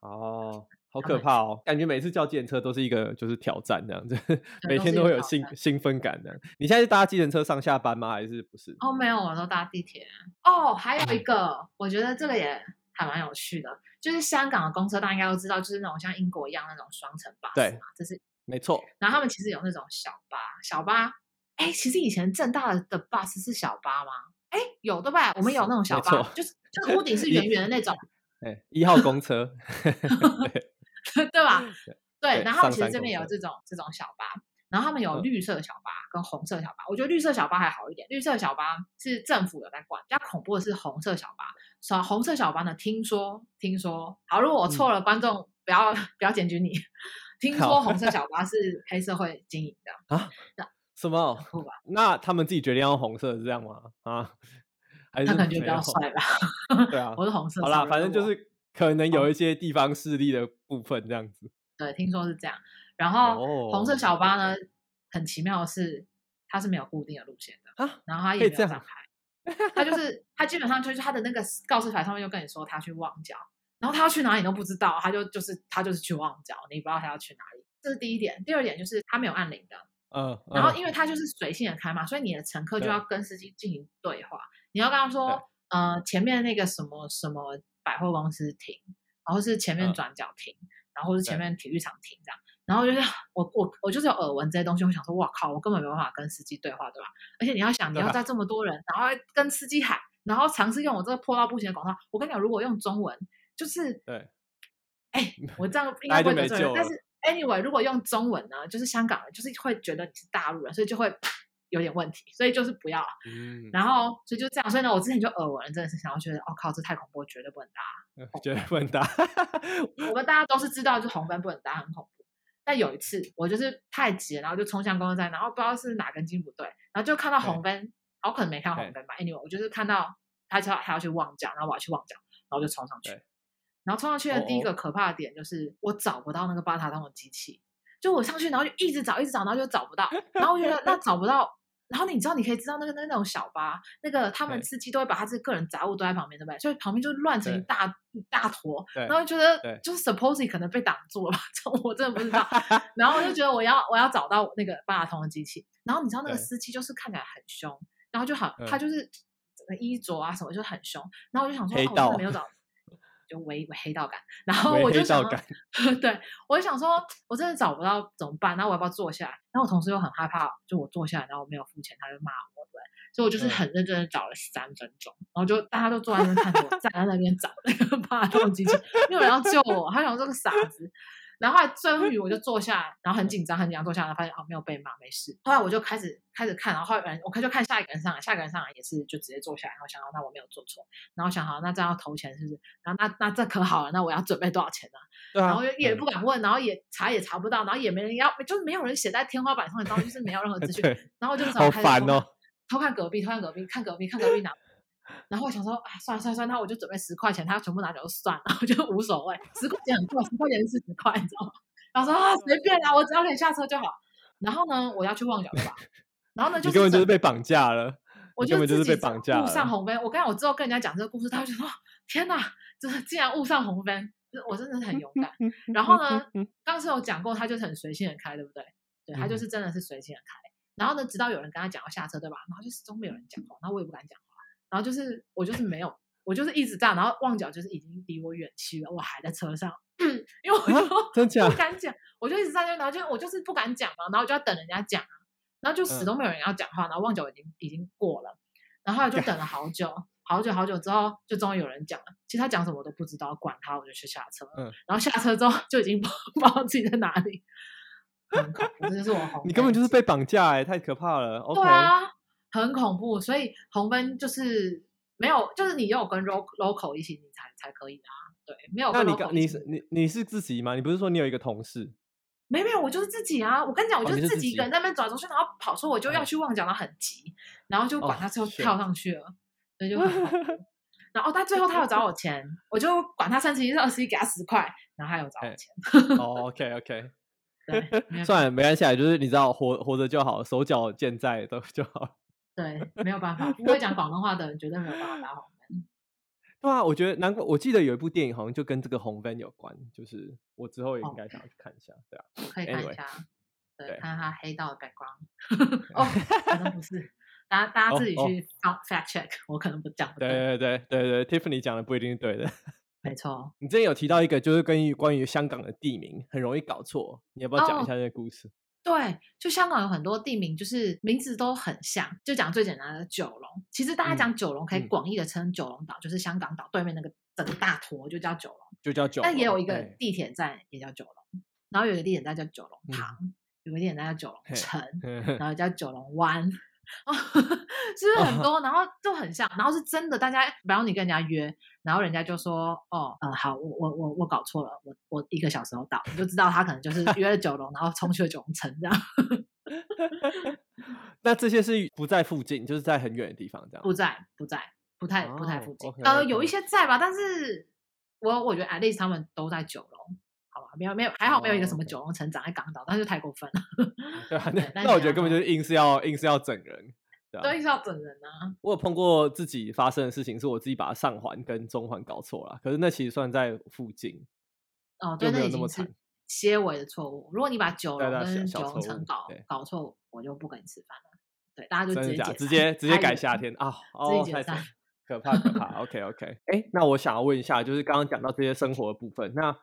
哦，好可怕哦！感觉每次叫计程车都是一个就是挑战这样子，每天都会有兴兴奋感的。你现在是搭计程车上下班吗？还是不是？哦，没有，我都搭地铁。哦，还有一个，我觉得这个也还蛮有趣的，就是香港的公车，大家应该都知道，就是那种像英国一样那种双层巴士嘛，这是没错。然后他们其实有那种小巴，小巴，哎，其实以前正大的的 bus 是小巴吗？哎，有对吧？我们有那种小巴，就是就是屋顶是圆圆的那种。哎，一号公车，对吧？对，然后其实这边有这种这种小巴，然后他们有绿色小巴跟红色小巴。我觉得绿色小巴还好一点，绿色小巴是政府有在管。比较恐怖的是红色小巴，说红色小巴呢，听说听说，好，如果我错了，观众不要不要检举你。听说红色小巴是黑社会经营的啊。什么？那他们自己决定要红色是这样吗？啊，还是他感觉比较帅吧？对啊，我是红色。好啦，反正就是可能有一些地方势力的部分这样子。对，听说是这样。然后红色小巴呢，很奇妙的是，它是没有固定的路线的啊，然后它也没有站牌，它就是它基本上就是它的那个告示牌上面就跟你说它去旺角，然后他要去哪里都不知道，他就就是他就是去旺角，你不知道他要去哪里。这是第一点。第二点就是他没有按铃的。嗯，然后因为他就是随性的开嘛，所以你的乘客就要跟司机进行对话。你要跟他说，呃，前面那个什么什么百货公司停，然后是前面转角停，然后是前面体育场停这样。然后就是我我我就是有耳闻这些东西，我想说，哇靠，我根本没办法跟司机对话，对吧？而且你要想，你要在这么多人，然后跟司机喊，然后尝试用我这个破到不行的广东话。我跟你讲，如果用中文，就是对，哎，我这样应该不会得罪人，但是。Anyway，如果用中文呢，就是香港人，就是会觉得你是大陆人，所以就会有点问题，所以就是不要。嗯，然后所以就这样，所以呢，我之前就耳闻，真的是想要觉得，哦靠，这太恐怖，绝对不能搭，绝对不能搭。我们大家都是知道，就红灯不能搭，很恐怖。但有一次，我就是太急了，然后就冲向公交站，然后不知道是哪根筋不对，然后就看到红灯，我可能没看红灯吧。Anyway，我就是看到他要他要去旺角，然后我要去旺角，然后就冲上去。然后冲上去的第一个可怕的点就是我找不到那个八达通的机器，就我上去，然后就一直找，一直找，然后就找不到。然后我觉得那找不到，然后你知道，你可以知道那个那那种小巴，那个他们司机都会把他自己个人杂物都在旁边，对不对？所以旁边就乱成一大一大坨。然后觉得就是 supposedly 可能被挡住了吧，这我真的不知道。然后我就觉得我要我要找到那个八达通的机器。然后你知道那个司机就是看起来很凶，然后就好他就是整个衣着啊什么就很凶。然后我就想说，哦我真的没有找。就唯唯黑道感，然后我就想，对，我就想说，我真的找不到怎么办？然后我要不要坐下来？然后我同事又很害怕，就我坐下来，然后我没有付钱，他就骂我，对，所以我就是很认真的找了三分钟，然后就大家都坐在那边看着我，站在那边找那个八达通机器，没有人要救我，他想说个傻子。然后后来终于我就坐下来，然后很紧张很紧张坐下来，发现哦没有被骂没事。后来我就开始开始看，然后后来我开就看下一个人上来，下一个人上来也是就直接坐下来，然后想到那我没有做错，然后想好那这样要投钱是不是？然后那那这可好了，那我要准备多少钱呢？啊？然后也不敢问，然后也查也查不到，然后也没人要，就是没有人写在天花板上的东西，就是没有任何资讯。然后就只好开始偷看，哦，偷看隔壁，偷看隔壁，看隔壁，看隔壁拿。然后我想说啊，算了算了算了，那我就准备十块钱，他要全部拿走就算了，我就无所谓，十块钱很贵，十块钱是十块，你知道吗？然后说啊，随便啦，我只要可以下车就好。然后呢，我要去旺角对吧？然后呢，就根本就是被绑架了。我就就是被绑架了。误上红灯。我刚才我之后跟人家讲这个故事，他就说：天哪，真的竟然误上红灯！我真的是很勇敢。然后呢，当时有讲过，他就是很随性的开，对不对？对，他就是真的是随性的开。然后呢，直到有人跟他讲要下车，对吧？然后就始终没有人讲话，然后我也不敢讲话。然后就是我就是没有我就是一直这样，然后旺角就是已经离我远去了，我还在车上，因为我就真假不敢讲，我就一直在那，然后就我就是不敢讲嘛，然后我就要等人家讲，然后就始终没有人要讲话，然后旺角已经已经过了，然后就等了好久。好久好久之后，就终于有人讲了。其实他讲什么我都不知道，管他，我就去下车。嗯，然后下车之后就已经不 知道自己在哪里。很恐怖，这就是我 红。你根本就是被绑架哎，太可怕了。对啊，很恐怖。所以红分就是没有，就是你有跟 local 一起，你才才可以的啊。对，没有。那你你是你你是自己吗？你不是说你有一个同事？没没有，我就是自己啊。我跟你讲，我就是自己一个人在那边走来走去，然后跑出，我就要去旺角，然后很急，然后就管他，最后跳上去了。所以就 然后他最后他有找我钱，我就管他三十一是二十一，给他十块，然后他有找我钱。哦，OK OK，算了，没关系，就是你知道，活活着就好，手脚健在都 就好。对，没有办法，不会讲广东话的人绝对没有办法打红 van。对啊，我觉得难怪，我记得有一部电影好像就跟这个红 van 有关，就是我之后也应该想要去看一下，对啊，可以看一下，对，看看他黑道的 background。哦，可能不是。大家大家自己去 fact check，、oh, oh. 我可能不讲。对对对对对，Tiffany 讲的不一定是对的。没错。你之前有提到一个，就是关于关于香港的地名很容易搞错，你要不要讲一下这个故事？Oh, 对，就香港有很多地名，就是名字都很像。就讲最简单的九龙，其实大家讲九龙可以广义的称九龙岛，嗯、就是香港岛对面那个整个大坨就叫九龙，就叫九龙。但也有一个地铁站也叫九龙，然后有一个地铁站叫九龙塘，嗯、有个地铁站叫九龙城，然后叫九龙湾。哦，是不是很 多？哦、然后就很像，然后是真的。大家，比方你跟人家约，然后人家就说：“哦，呃，好，我我我我搞错了，我我一个小时后到。”你就知道他可能就是约了九龙，然后冲去了九龙城这样。那这些是不在附近，就是在很远的地方这样。不在，不在，不太不太附近。哦、okay, okay. 呃，有一些在吧，但是我我觉得 at least 他们都在九龙。没有没有，还好没有一个什么九龙城长在港岛，但是太过分了。对啊，那那我觉得根本就是硬是要硬是要整人，对，硬是要整人啊！我有碰过自己发生的事情，是我自己把上环跟中环搞错了，可是那其实算在附近。哦，对，那已经是些微的错误。如果你把九龙跟九龙城搞搞错，我就不跟你吃饭了。对，大家就直接直接直接改夏天啊！哦，太可怕可怕。OK OK，哎，那我想要问一下，就是刚刚讲到这些生活的部分，那。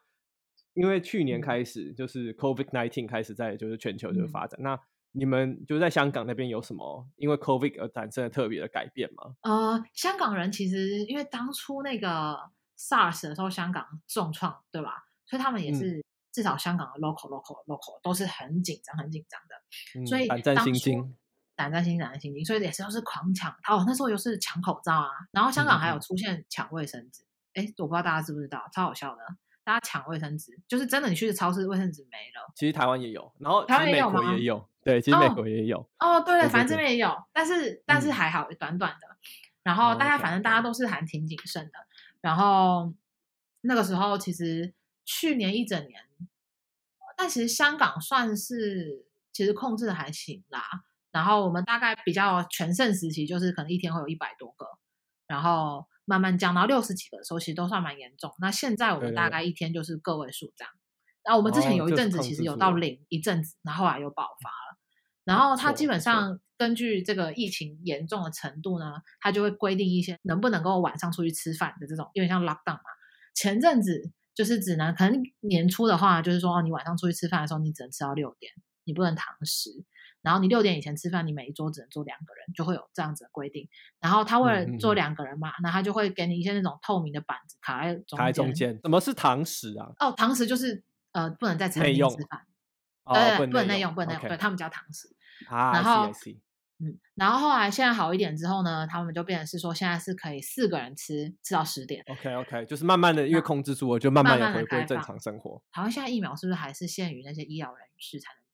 因为去年开始就是 COVID nineteen 开始在就是全球就是发展，嗯、那你们就在香港那边有什么因为 COVID 而产生的特别的改变吗？呃，香港人其实因为当初那个 SARS 的时候，香港重创，对吧？所以他们也是、嗯、至少香港的 local local local 都是很紧张很紧张的，嗯、所以胆战心惊，胆战心胆战心惊，所以也是都是狂抢哦，那时候又是抢口罩啊，然后香港还有出现抢卫生纸，哎、嗯，我不知道大家知不知道，超好笑的。大家抢卫生纸，就是真的，你去超市卫生纸没了。其实台湾也有，然后台湾也有吗？也有，对，其实美国也有。哦，哦，对，反正这边也有，但是但是还好，短短的。然后大家反正大家都是还挺谨慎的。然后那个时候其实去年一整年，但其实香港算是其实控制的还行啦。然后我们大概比较全盛时期，就是可能一天会有一百多个，然后。慢慢降到六十几个的时候，其实都算蛮严重。那现在我们大概一天就是个位数这样。然后我们之前有一阵子其实有到零一阵子，然后后来又爆发了。然后它基本上根据这个疫情严重的程度呢，它就会规定一些能不能够晚上出去吃饭的这种，有点像 lockdown 嘛。前阵子就是只能可能年初的话，就是说哦，你晚上出去吃饭的时候，你只能吃到六点，你不能堂食。然后你六点以前吃饭，你每一桌只能坐两个人，就会有这样子的规定。然后他为了坐两个人嘛，那、嗯嗯、他就会给你一些那种透明的板子卡在中间。卡在中间，什么是堂食啊？哦，堂食就是呃，不能在餐厅吃饭，哦、对，不能内用，不能内用.对他们叫堂食。啊，然后是是嗯，然后后来现在好一点之后呢，他们就变成是说现在是可以四个人吃，吃到十点。OK OK，就是慢慢的因为控制住了，就慢慢的回归正常生活。好像现在疫苗是不是还是限于那些医疗人士才能打？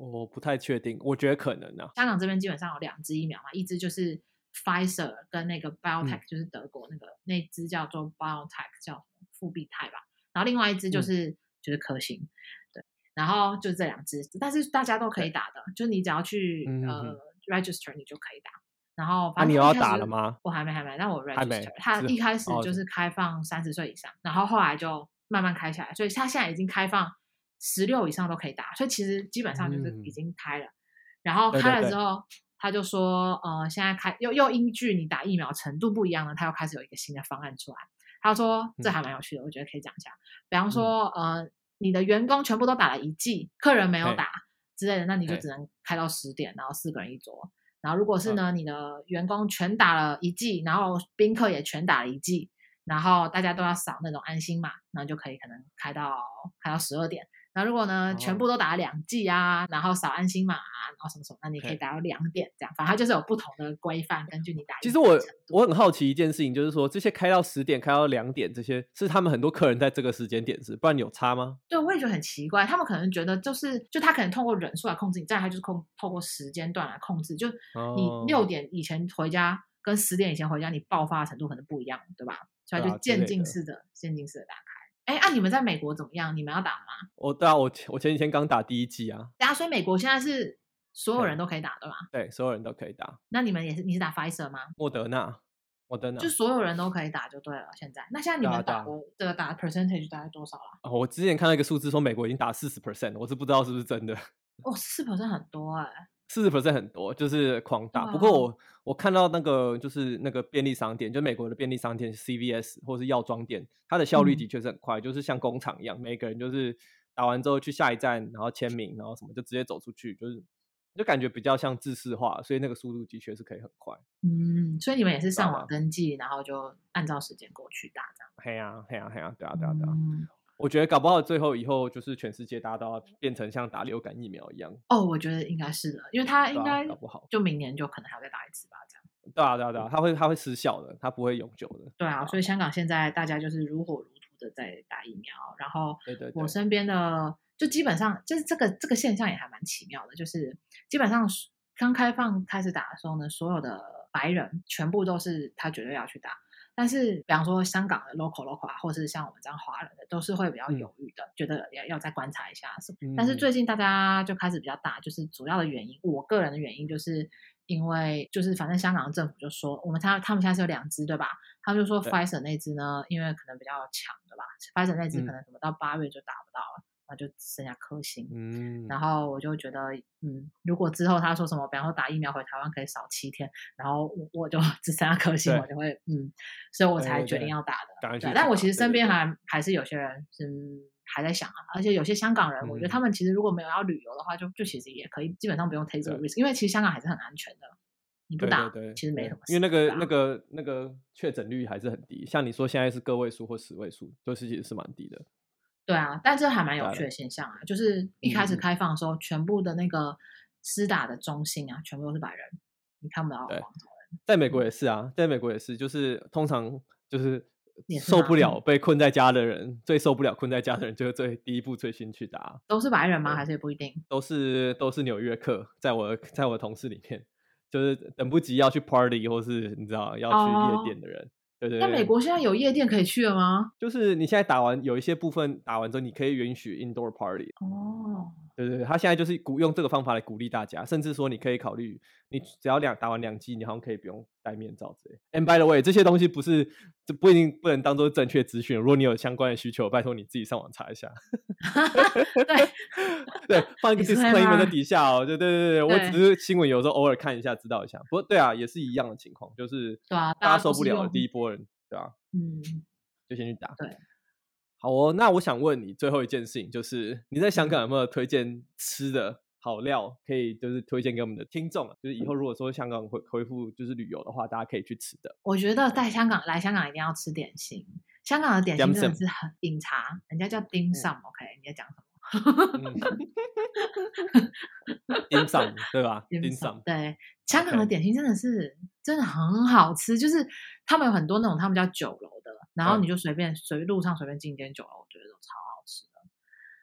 我不太确定，我觉得可能呢、啊。香港这边基本上有两支疫苗嘛，一支就是 Pfizer 跟那个 BioNTech，、嗯、就是德国那个那支叫做 BioNTech，叫复必泰吧。然后另外一支就是、嗯、就是科兴，对。然后就这两支，但是大家都可以打的，就是你只要去、嗯、呃 register，你就可以打。然后反正、啊、你有要打了吗？我还没还没，那我 register。他一开始就是开放三十岁以上，然后后来就慢慢开下来，所以他现在已经开放。十六以上都可以打，所以其实基本上就是已经开了。嗯、然后开了之后，他就说，呃，现在开又又依据你打疫苗程度不一样呢，他又开始有一个新的方案出来。他说这还蛮有趣的，嗯、我觉得可以讲一下。比方说，嗯、呃，你的员工全部都打了一剂，客人没有打之类的，那你就只能开到十点，然后四个人一桌。然后如果是呢，你的员工全打了一剂，然后宾客也全打了一剂，然后大家都要扫那种安心码，那就可以可能开到开到十二点。那如果呢，全部都打两剂啊，然后扫安心码啊，然后什么什么，那你可以打到两点这样，反正它就是有不同的规范，根据你打。其实我我很好奇一件事情，就是说这些开到十点、开到两点这些，是他们很多客人在这个时间点是，不然你有差吗？对，我也觉得很奇怪，他们可能觉得就是，就他可能通过人数来控制你，再来他就是控透过时间段来控制，就你六点以前回家跟十点以前回家，你爆发的程度可能不一样，对吧？所以就渐进式的、渐进式的打开。哎，那、啊、你们在美国怎么样？你们要打吗？我对啊，我我前几天刚打第一季啊。对啊所以美国现在是所有人都可以打的吗？对，所有人都可以打。那你们也是？你是打 Pfizer 吗？莫德纳，莫德纳，就所有人都可以打就对了。现在，那现在你们打的这个打的 percentage 大概多少了？哦，我之前看到一个数字说美国已经打四十 percent，我是不知道是不是真的。哦，四 percent 很多哎、欸。四十 percent 很多，就是狂打。不过我我看到那个就是那个便利商店，就美国的便利商店 CVS 或是药妆店，它的效率的确是很快，嗯、就是像工厂一样，每个人就是打完之后去下一站，然后签名，然后什么就直接走出去，就是就感觉比较像制式化，所以那个速度的确是可以很快。嗯，所以你们也是上网登记，然后就按照时间过去打这样。嘿呀嘿呀嘿呀，对啊对啊对啊。嗯我觉得搞不好最后以后就是全世界大家都要变成像打流感疫苗一样哦，我觉得应该是的，因为它应该搞不好就明年就可能还要再打一次吧，这样。对啊对啊对啊，它会它会失效的，它不会永久的。对啊，所以香港现在大家就是如火如荼的在打疫苗，然后我身边的就基本上就是这个这个现象也还蛮奇妙的，就是基本上刚开放开始打的时候呢，所有的白人全部都是他绝对要去打。但是，比方说香港的 local local 啊，或是像我们这样华人的，都是会比较犹豫的，嗯、觉得要要再观察一下什么。嗯、但是最近大家就开始比较大，就是主要的原因，我个人的原因就是因为就是反正香港的政府就说，我们他他们现在是有两只对吧？他们就说 Pfizer 那支呢，因为可能比较强对吧？Pfizer 那支可能什么到八月就打不到了。嗯那就剩下颗星，嗯，然后我就觉得，嗯，如果之后他说什么，比方说打疫苗回台湾可以少七天，然后我我就 只剩下颗星，我就会，嗯，所以我才决定要打的。对，但我其实身边还还是有些人是还在想啊，而且有些香港人，我觉得他们其实如果没有要旅游的话，就就其实也可以，基本上不用 take 这个 risk，因为其实香港还是很安全的，你不打，对对对其实没什么事。因为那个那个那个确诊率还是很低，像你说现在是个位数或十位数，都是其实是蛮低的。对啊，但这还蛮有趣的现象啊，就是一开始开放的时候，嗯、全部的那个施打的中心啊，全部都是白人，你看不到黄种人。在美国也是啊，在美国也是，就是通常就是受不了被困在家的人，最受不了困在家的人，就是最第一步最先去打。都是白人吗？还是也不一定？都是都是纽约客，在我在我的同事里面，就是等不及要去 party 或是你知道要去夜店的人。哦对对对，那美国现在有夜店可以去了吗？就是你现在打完有一些部分打完之后，你可以允许 indoor party。哦，对对对，他现在就是鼓用这个方法来鼓励大家，甚至说你可以考虑，你只要两打完两剂，你好像可以不用戴面罩之类。And by the way，这些东西不是这不一定不能当做正确资讯。如果你有相关的需求，拜托你自己上网查一下。对 对，放一个 disclaimer 在底下哦。对对对对，我只是新闻有时候偶尔看一下，知道一下。不过对啊，也是一样的情况，就是大家受不了的第一波人，对啊，嗯，就先去打。对，好哦。那我想问你最后一件事情，就是你在香港有没有推荐吃的？好料可以就是推荐给我们的听众，就是以后如果说香港恢恢复就是旅游的话，大家可以去吃的。我觉得在香港来香港一定要吃点心，香港的点心真的是很饮茶，人家叫 dim sum，OK？你在讲什么？dim sum 对吧？dim sum 对，香港的点心真的是真的很好吃，就是他们有很多那种他们叫酒楼的，然后你就随便随路上随便进一间酒楼，我觉得都超好吃的。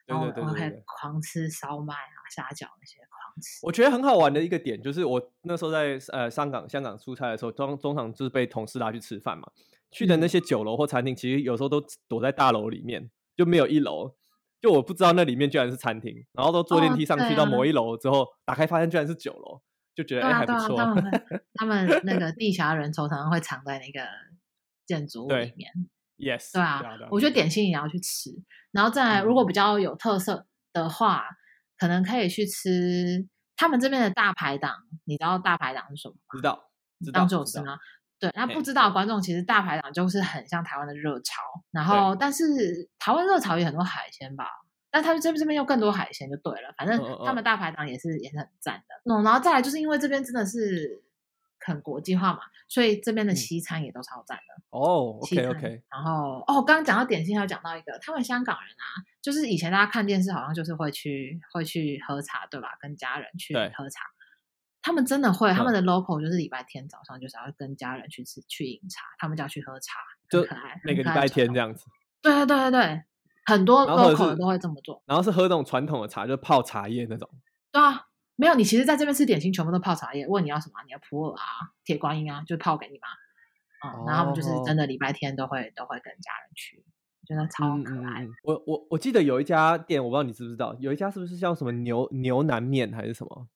然后我还狂吃烧麦啊、虾饺那些，狂吃。我觉得很好玩的一个点就是，我那时候在呃香港香港出差的时候，中中场就是被同事拉去吃饭嘛。去的那些酒楼或餐厅，其实有时候都躲在大楼里面，就没有一楼。就我不知道那里面居然是餐厅，然后都坐电梯上去到某一楼之后，打开发现居然是酒楼，就觉得哎还不错。他们他 们那个地下人头常常会藏在那个建筑物里面。Yes，对啊，我觉得点心也要去吃，然后再来，如果比较有特色的话，嗯、可能可以去吃他们这边的大排档，你知道大排档是什么吗？知道，知道。当做是吗？对，那不知道观众其实大排档就是很像台湾的热潮，然后但是台湾热潮也很多海鲜吧，但他们这边这边又更多海鲜就对了，反正他们大排档也是、哦、也是很赞的。嗯，然后再来就是因为这边真的是很国际化嘛，所以这边的西餐也都超赞的。哦，OK OK。然后哦，刚刚讲到点心，还有讲到一个，他们香港人啊，就是以前大家看电视好像就是会去会去喝茶，对吧？跟家人去喝茶。他们真的会，他们的 local 就是礼拜天早上就是要跟家人去吃去饮茶，他们就要去喝茶，就可爱。每个礼拜天这样子。对对对对对，很多 local 都会这么做。然后是喝那种传统的茶，就泡茶叶那种。对啊，没有你其实在这边吃点心，全部都泡茶叶。问你要什么？你要普洱啊、铁观音啊，就泡给你嘛。嗯，然后他们就是真的礼拜天都会都会跟家人去，觉得超可爱。嗯、我我我记得有一家店，我不知道你知不知道，有一家是不是叫什么牛牛腩面还是什么？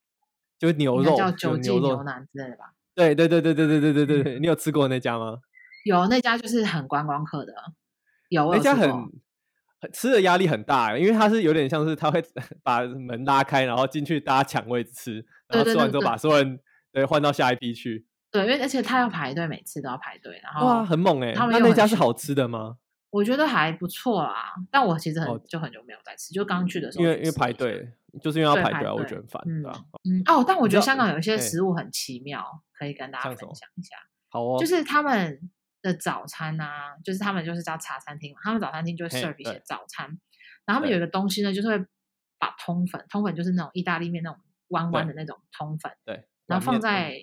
就是牛肉，叫九记牛腩之类的吧？对对对对对对对对对对，你有吃过那家吗？有，那家就是很观光客的，有，那家很很吃的压力很大，因为它是有点像是他会 把门拉开，然后进去大家抢位置吃，然后吃完之后把所有人对换到下一批去。对，因为而且他要排队，每次都要排队，然后哇，很猛哎！那那家是好吃的吗？我觉得还不错啦，但我其实很就很久没有再吃，就刚去的时候，因为因为排队。就是因为要排队啊，我觉得很烦，对吧？嗯哦，但我觉得香港有一些食物很奇妙，可以跟大家分享一下。好哦，就是他们的早餐啊，就是他们就是叫茶餐厅嘛，他们早餐厅就会 serve 一些早餐，然后他们有一个东西呢，就是会把通粉，通粉就是那种意大利面那种弯弯的那种通粉，对，然后放在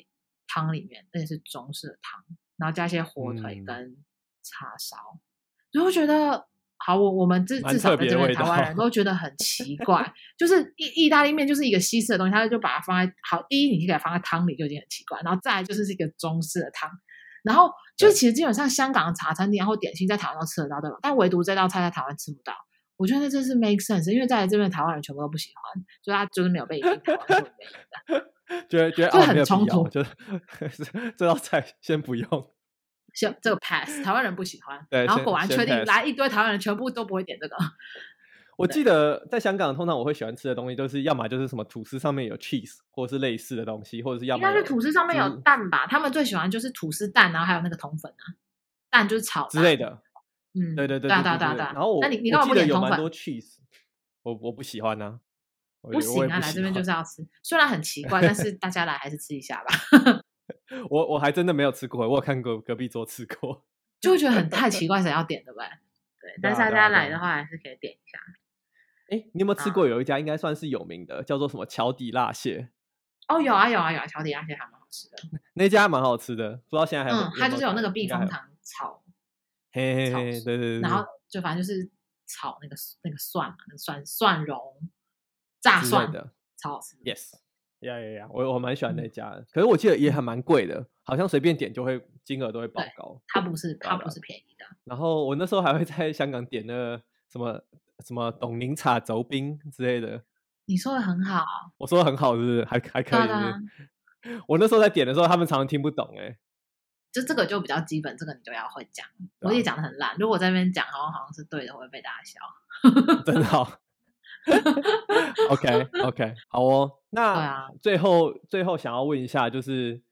汤里面，而且是中式的汤，然后加一些火腿跟叉烧，就会觉得。好，我我们至至少在这边台湾人都觉得很奇怪，就是意意大利面就是一个西式的东西，他就把它放在好，第一你就给它放在汤里就已经很奇怪，然后再来就是是一个中式的汤，然后就其实基本上香港的茶餐厅然后点心在台湾都吃得到，对吧？但唯独这道菜在台湾吃不到，我觉得这是 make sense，因为在这边台湾人全部都不喜欢，所以他就是没有被引进 觉得觉得就很冲突，就是 这道菜先不用。先，这个 pass 台湾人不喜欢，对，然后果然确定来一堆台湾人，全部都不会点这个。我记得在香港，通常我会喜欢吃的东西都是要么就是什么吐司上面有 cheese，或者是类似的东西，或者是要么应该是吐司上面有蛋吧？他们最喜欢就是吐司蛋，然后还有那个通粉啊，蛋就是炒之类的。嗯，对对对对对对。然后我那你你干嘛不点通粉？cheese，我我不喜欢呢。不行啊，来这边就是要吃，虽然很奇怪，但是大家来还是吃一下吧。我我还真的没有吃过，我有看过隔壁桌吃过，就会觉得很太 奇怪，谁要点对不对？对，但是大家来的话还是可以点一下。哎，你有没有吃过有一家应该算是有名的，叫做什么桥底辣蟹？哦，有啊有啊有啊，桥底辣蟹还蛮好吃的，那家蛮好吃的，不知道现在还有。嗯，它就是有那个避风塘炒，嘿嘿嘿，对对对，然后就反正就是炒那个那个蒜嘛，那个蒜蒜蓉炸蒜的，超好吃。Yes。呀呀呀！我我蛮喜欢那家的，可是我记得也还蛮贵的，好像随便点就会金额都会爆高。它不是它不是便宜的。然后我那时候还会在香港点那个什么什么董宁茶轴冰之类的。你说的很好，我说的很好，是不是？还还可以是是？我那时候在点的时候，他们常常听不懂哎。就这个就比较基本，这个你就要会讲。我也讲的很烂，如果在那边讲好像好像是对的，会被大家笑。真的好。OK OK，好哦。那最后、啊、最后想要问一下，就是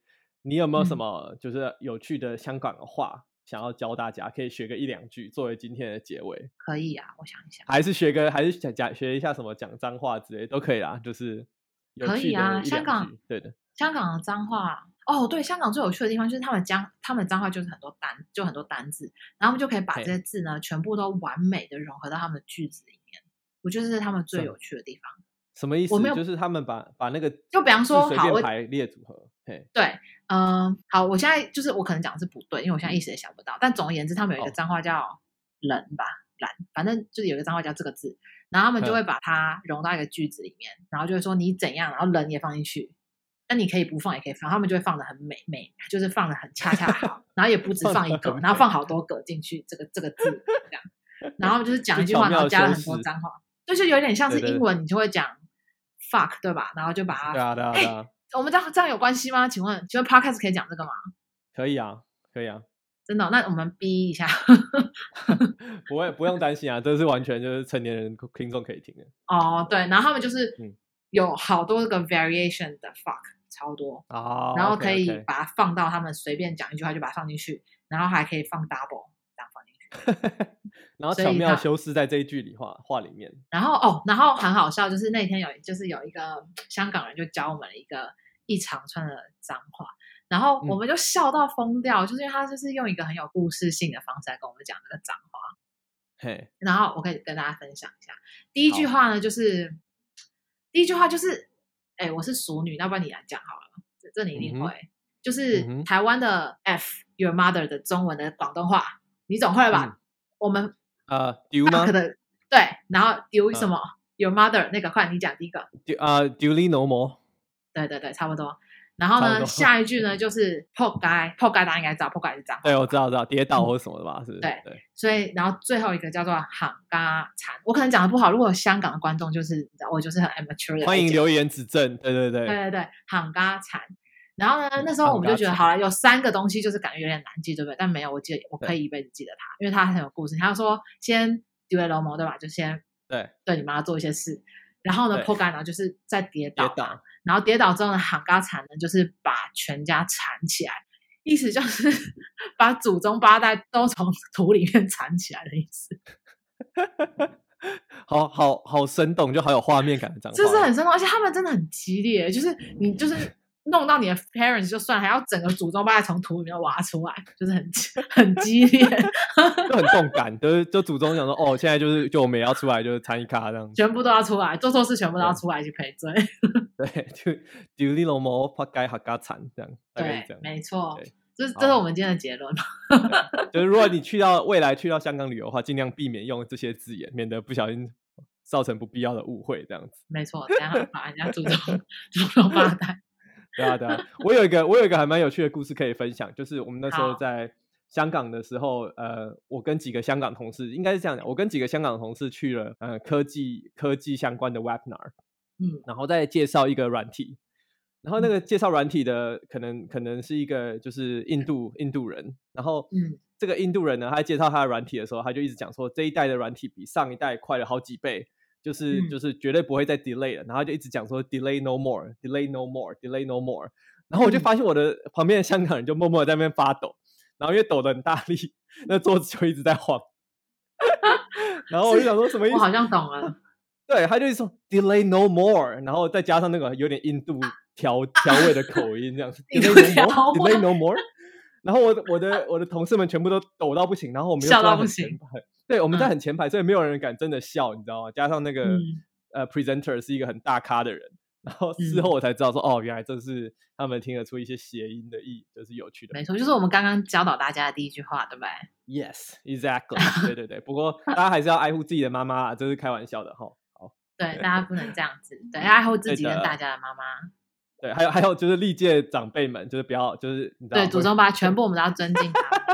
你有没有什么就是有趣的香港的话、嗯、想要教大家？可以学个一两句作为今天的结尾。可以啊，我想一想。还是学个，还是讲讲学一下什么讲脏话之类都可以啦。就是可以啊，香港对的，香港的脏话哦，对，香港最有趣的地方就是他们将他们脏话就是很多单，就很多单字，然后他们就可以把这些字呢全部都完美的融合到他们的句子里面。我觉得这是他们最有趣的地方。什么意思？我没有，就是他们把把那个就比方说，好，我排列组合。嘿，对，嗯，好，我现在就是我可能讲的是不对，因为我现在一时也想不到。但总而言之，他们有一个脏话叫“人”吧，“懒”，反正就是有一个脏话叫这个字，然后他们就会把它融到一个句子里面，然后就会说你怎样，然后“人”也放进去。那你可以不放也可以放，他们就会放的很美美，就是放的很恰恰好，然后也不止放一个，然后放好多个进去，这个这个字这样，然后就是讲一句话，然后加了很多脏话，就是有点像是英文，你就会讲。fuck 对吧？然后就把它。对啊对啊对啊。我们这样这样有关系吗？请问，请问 podcast 可以讲这个吗？可以啊，可以啊。真的、哦？那我们逼一下。不会，不用担心啊，这是完全就是成年人听众可以听的。哦，对，然后他们就是，有好多个 variation 的 fuck，超多哦，然后可以.把它放到他们随便讲一句话就把它放进去，然后还可以放 double 然后巧妙修饰在这一句里话话里面。然后哦，然后很好笑，就是那天有就是有一个香港人就教我们了一个一长串的脏话，然后我们就笑到疯掉，嗯、就是因为他就是用一个很有故事性的方式来跟我们讲这个脏话。嘿，然后我可以跟大家分享一下，第一句话呢就是。第一句话就是，哎，我是熟女，要不然你来讲好了。这这你一定会，嗯、就是台湾的 F，your mother 的中文的广东话，你总会了吧？嗯、我们呃丢吗？对，然后丢什么、呃、？your mother 那个，快你讲第一个。丢啊，duly no more。对对对，差不多。然后呢，下一句呢就是破街，破街大家应该知道，扑街是这样。对，我知道，知道，跌倒或什么的吧？是不是。对对。所以，然后最后一个叫做喊嘎惨，我可能讲的不好。如果有香港的观众就是，我就是很 amateur 的。欢迎留言指正。对对对。对对对，行家产。然后呢，那时候我们就觉得，好了，有三个东西就是感觉有点难记，对不对？但没有，我记得我可以一辈子记得它，因为它很有故事。他说，先丢了龙膜，对吧？就先对对你妈做一些事。然后呢，扑街呢，就是在跌倒，然后跌倒之后呢，行家产呢，就是把全家缠起来，意思就是 把祖宗八代都从土里面缠起来的意思。好好好生动，就好有画面感的这样。就是很生动，而且他们真的很激烈，就是你就是。弄到你的 parents 就算，还要整个祖宗把它从土里面挖出来，就是很很激烈，就很动感。就是就祖宗讲说，哦，现在就是就我们也要出来，就是参与卡这样子，全部都要出来，做错事全部都要出来去赔罪。对，就丢你老母，怕该好家惨这样。对，没错，这这是我们今天的结论。就是如果你去到未来去到香港旅游的话，尽量避免用这些字眼，免得不小心造成不必要的误会这样子。没错，这样把人家祖宗祖宗八代。对啊，对啊，我有一个，我有一个还蛮有趣的故事可以分享，就是我们那时候在香港的时候，呃，我跟几个香港同事，应该是这样讲，我跟几个香港同事去了呃科技科技相关的 webinar，嗯，然后再介绍一个软体，然后那个介绍软体的可能可能是一个就是印度印度人，然后嗯，这个印度人呢，他在介绍他的软体的时候，他就一直讲说这一代的软体比上一代快了好几倍。就是、嗯、就是绝对不会再 delay 了，然后就一直讲说 delay no more，delay no more，delay no more。然后我就发现我的旁边的香港人就默默在那边发抖，然后因为抖得很大力，那桌子就一直在晃。然后我就想说什么意思？我好像懂了。对，他就一直说 delay no more，然后再加上那个有点印度调调味的口音，这样子 delay no more，delay no more。然后我的我的我的同事们全部都抖到不行，然后我们又笑到不行。对，我们在很前排，嗯、所以没有人敢真的笑，你知道吗？加上那个、嗯、呃，presenter 是一个很大咖的人，然后事后我才知道说，嗯、哦，原来这是他们听得出一些谐音的意，就是有趣的。没错，就是我们刚刚教导大家的第一句话，对不对？Yes, exactly。对对对，不过大家还是要爱护自己的妈妈啊，这是开玩笑的哈。好，对，对，大家不能这样子，对，爱护自己跟大家的妈妈。对，还有还有就是历届长辈们，就是不要就是你知道对，祖宗八全部我们都要尊敬他。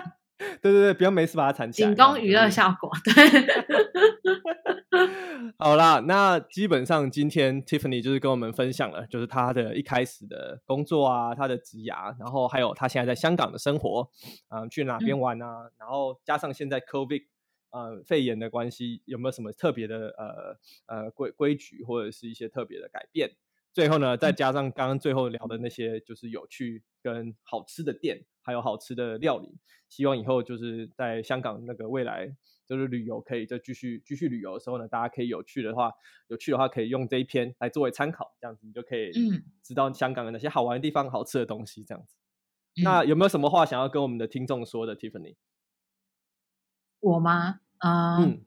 对对对，不要没事把它缠起来，仅供娱乐效果。对，好啦，那基本上今天 Tiffany 就是跟我们分享了，就是他的一开始的工作啊，他的职涯，然后还有他现在在香港的生活，嗯、呃，去哪边玩啊，嗯、然后加上现在 COVID 呃肺炎的关系，有没有什么特别的呃呃规规矩或者是一些特别的改变？最后呢，再加上刚刚最后聊的那些，就是有趣跟好吃的店，还有好吃的料理。希望以后就是在香港那个未来，就是旅游可以再继续继续旅游的时候呢，大家可以有趣的话，有趣的话可以用这一篇来作为参考，这样子你就可以知道香港有哪些好玩的地方、好吃的东西这样子。嗯、那有没有什么话想要跟我们的听众说的，Tiffany？我吗？呃、嗯。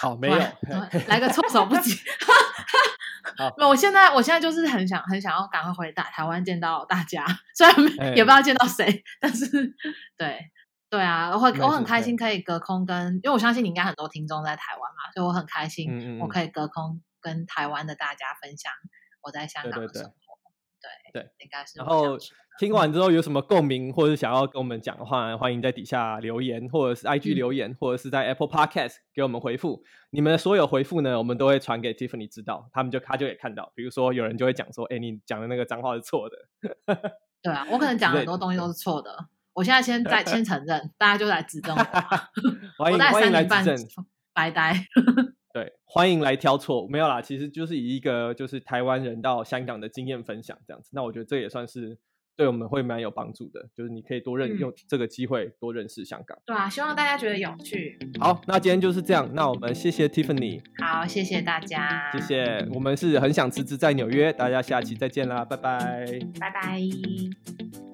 好，没有，来个措手不及。好，那我现在，我现在就是很想，很想要赶快回台台湾见到大家，虽然也不知道见到谁，欸、但是，对，对啊，我会，我很开心可以隔空跟，因为我相信你应该很多听众在台湾嘛，所以我很开心，我可以隔空跟台湾的大家分享我在香港的生活。对对。然后听完之后有什么共鸣，或者想要跟我们讲的话，欢迎在底下留言，或者是 IG 留言，嗯、或者是在 Apple Podcast 给我们回复。你们的所有回复呢，我们都会传给 Tiffany 知道，他们就他就也看到。比如说有人就会讲说，哎，你讲的那个脏话是错的。对啊，我可能讲很多东西都是错的。我现在先在先承认，大家就来指正我。欢迎欢迎来指正，白呆。对，欢迎来挑错，没有啦，其实就是以一个就是台湾人到香港的经验分享这样子。那我觉得这也算是。对我们会蛮有帮助的，就是你可以多认、嗯、用这个机会多认识香港。对啊，希望大家觉得有趣。好，那今天就是这样。那我们谢谢 Tiffany。好，谢谢大家。谢谢，我们是很想辞职在纽约，大家下期再见啦，拜拜。拜拜。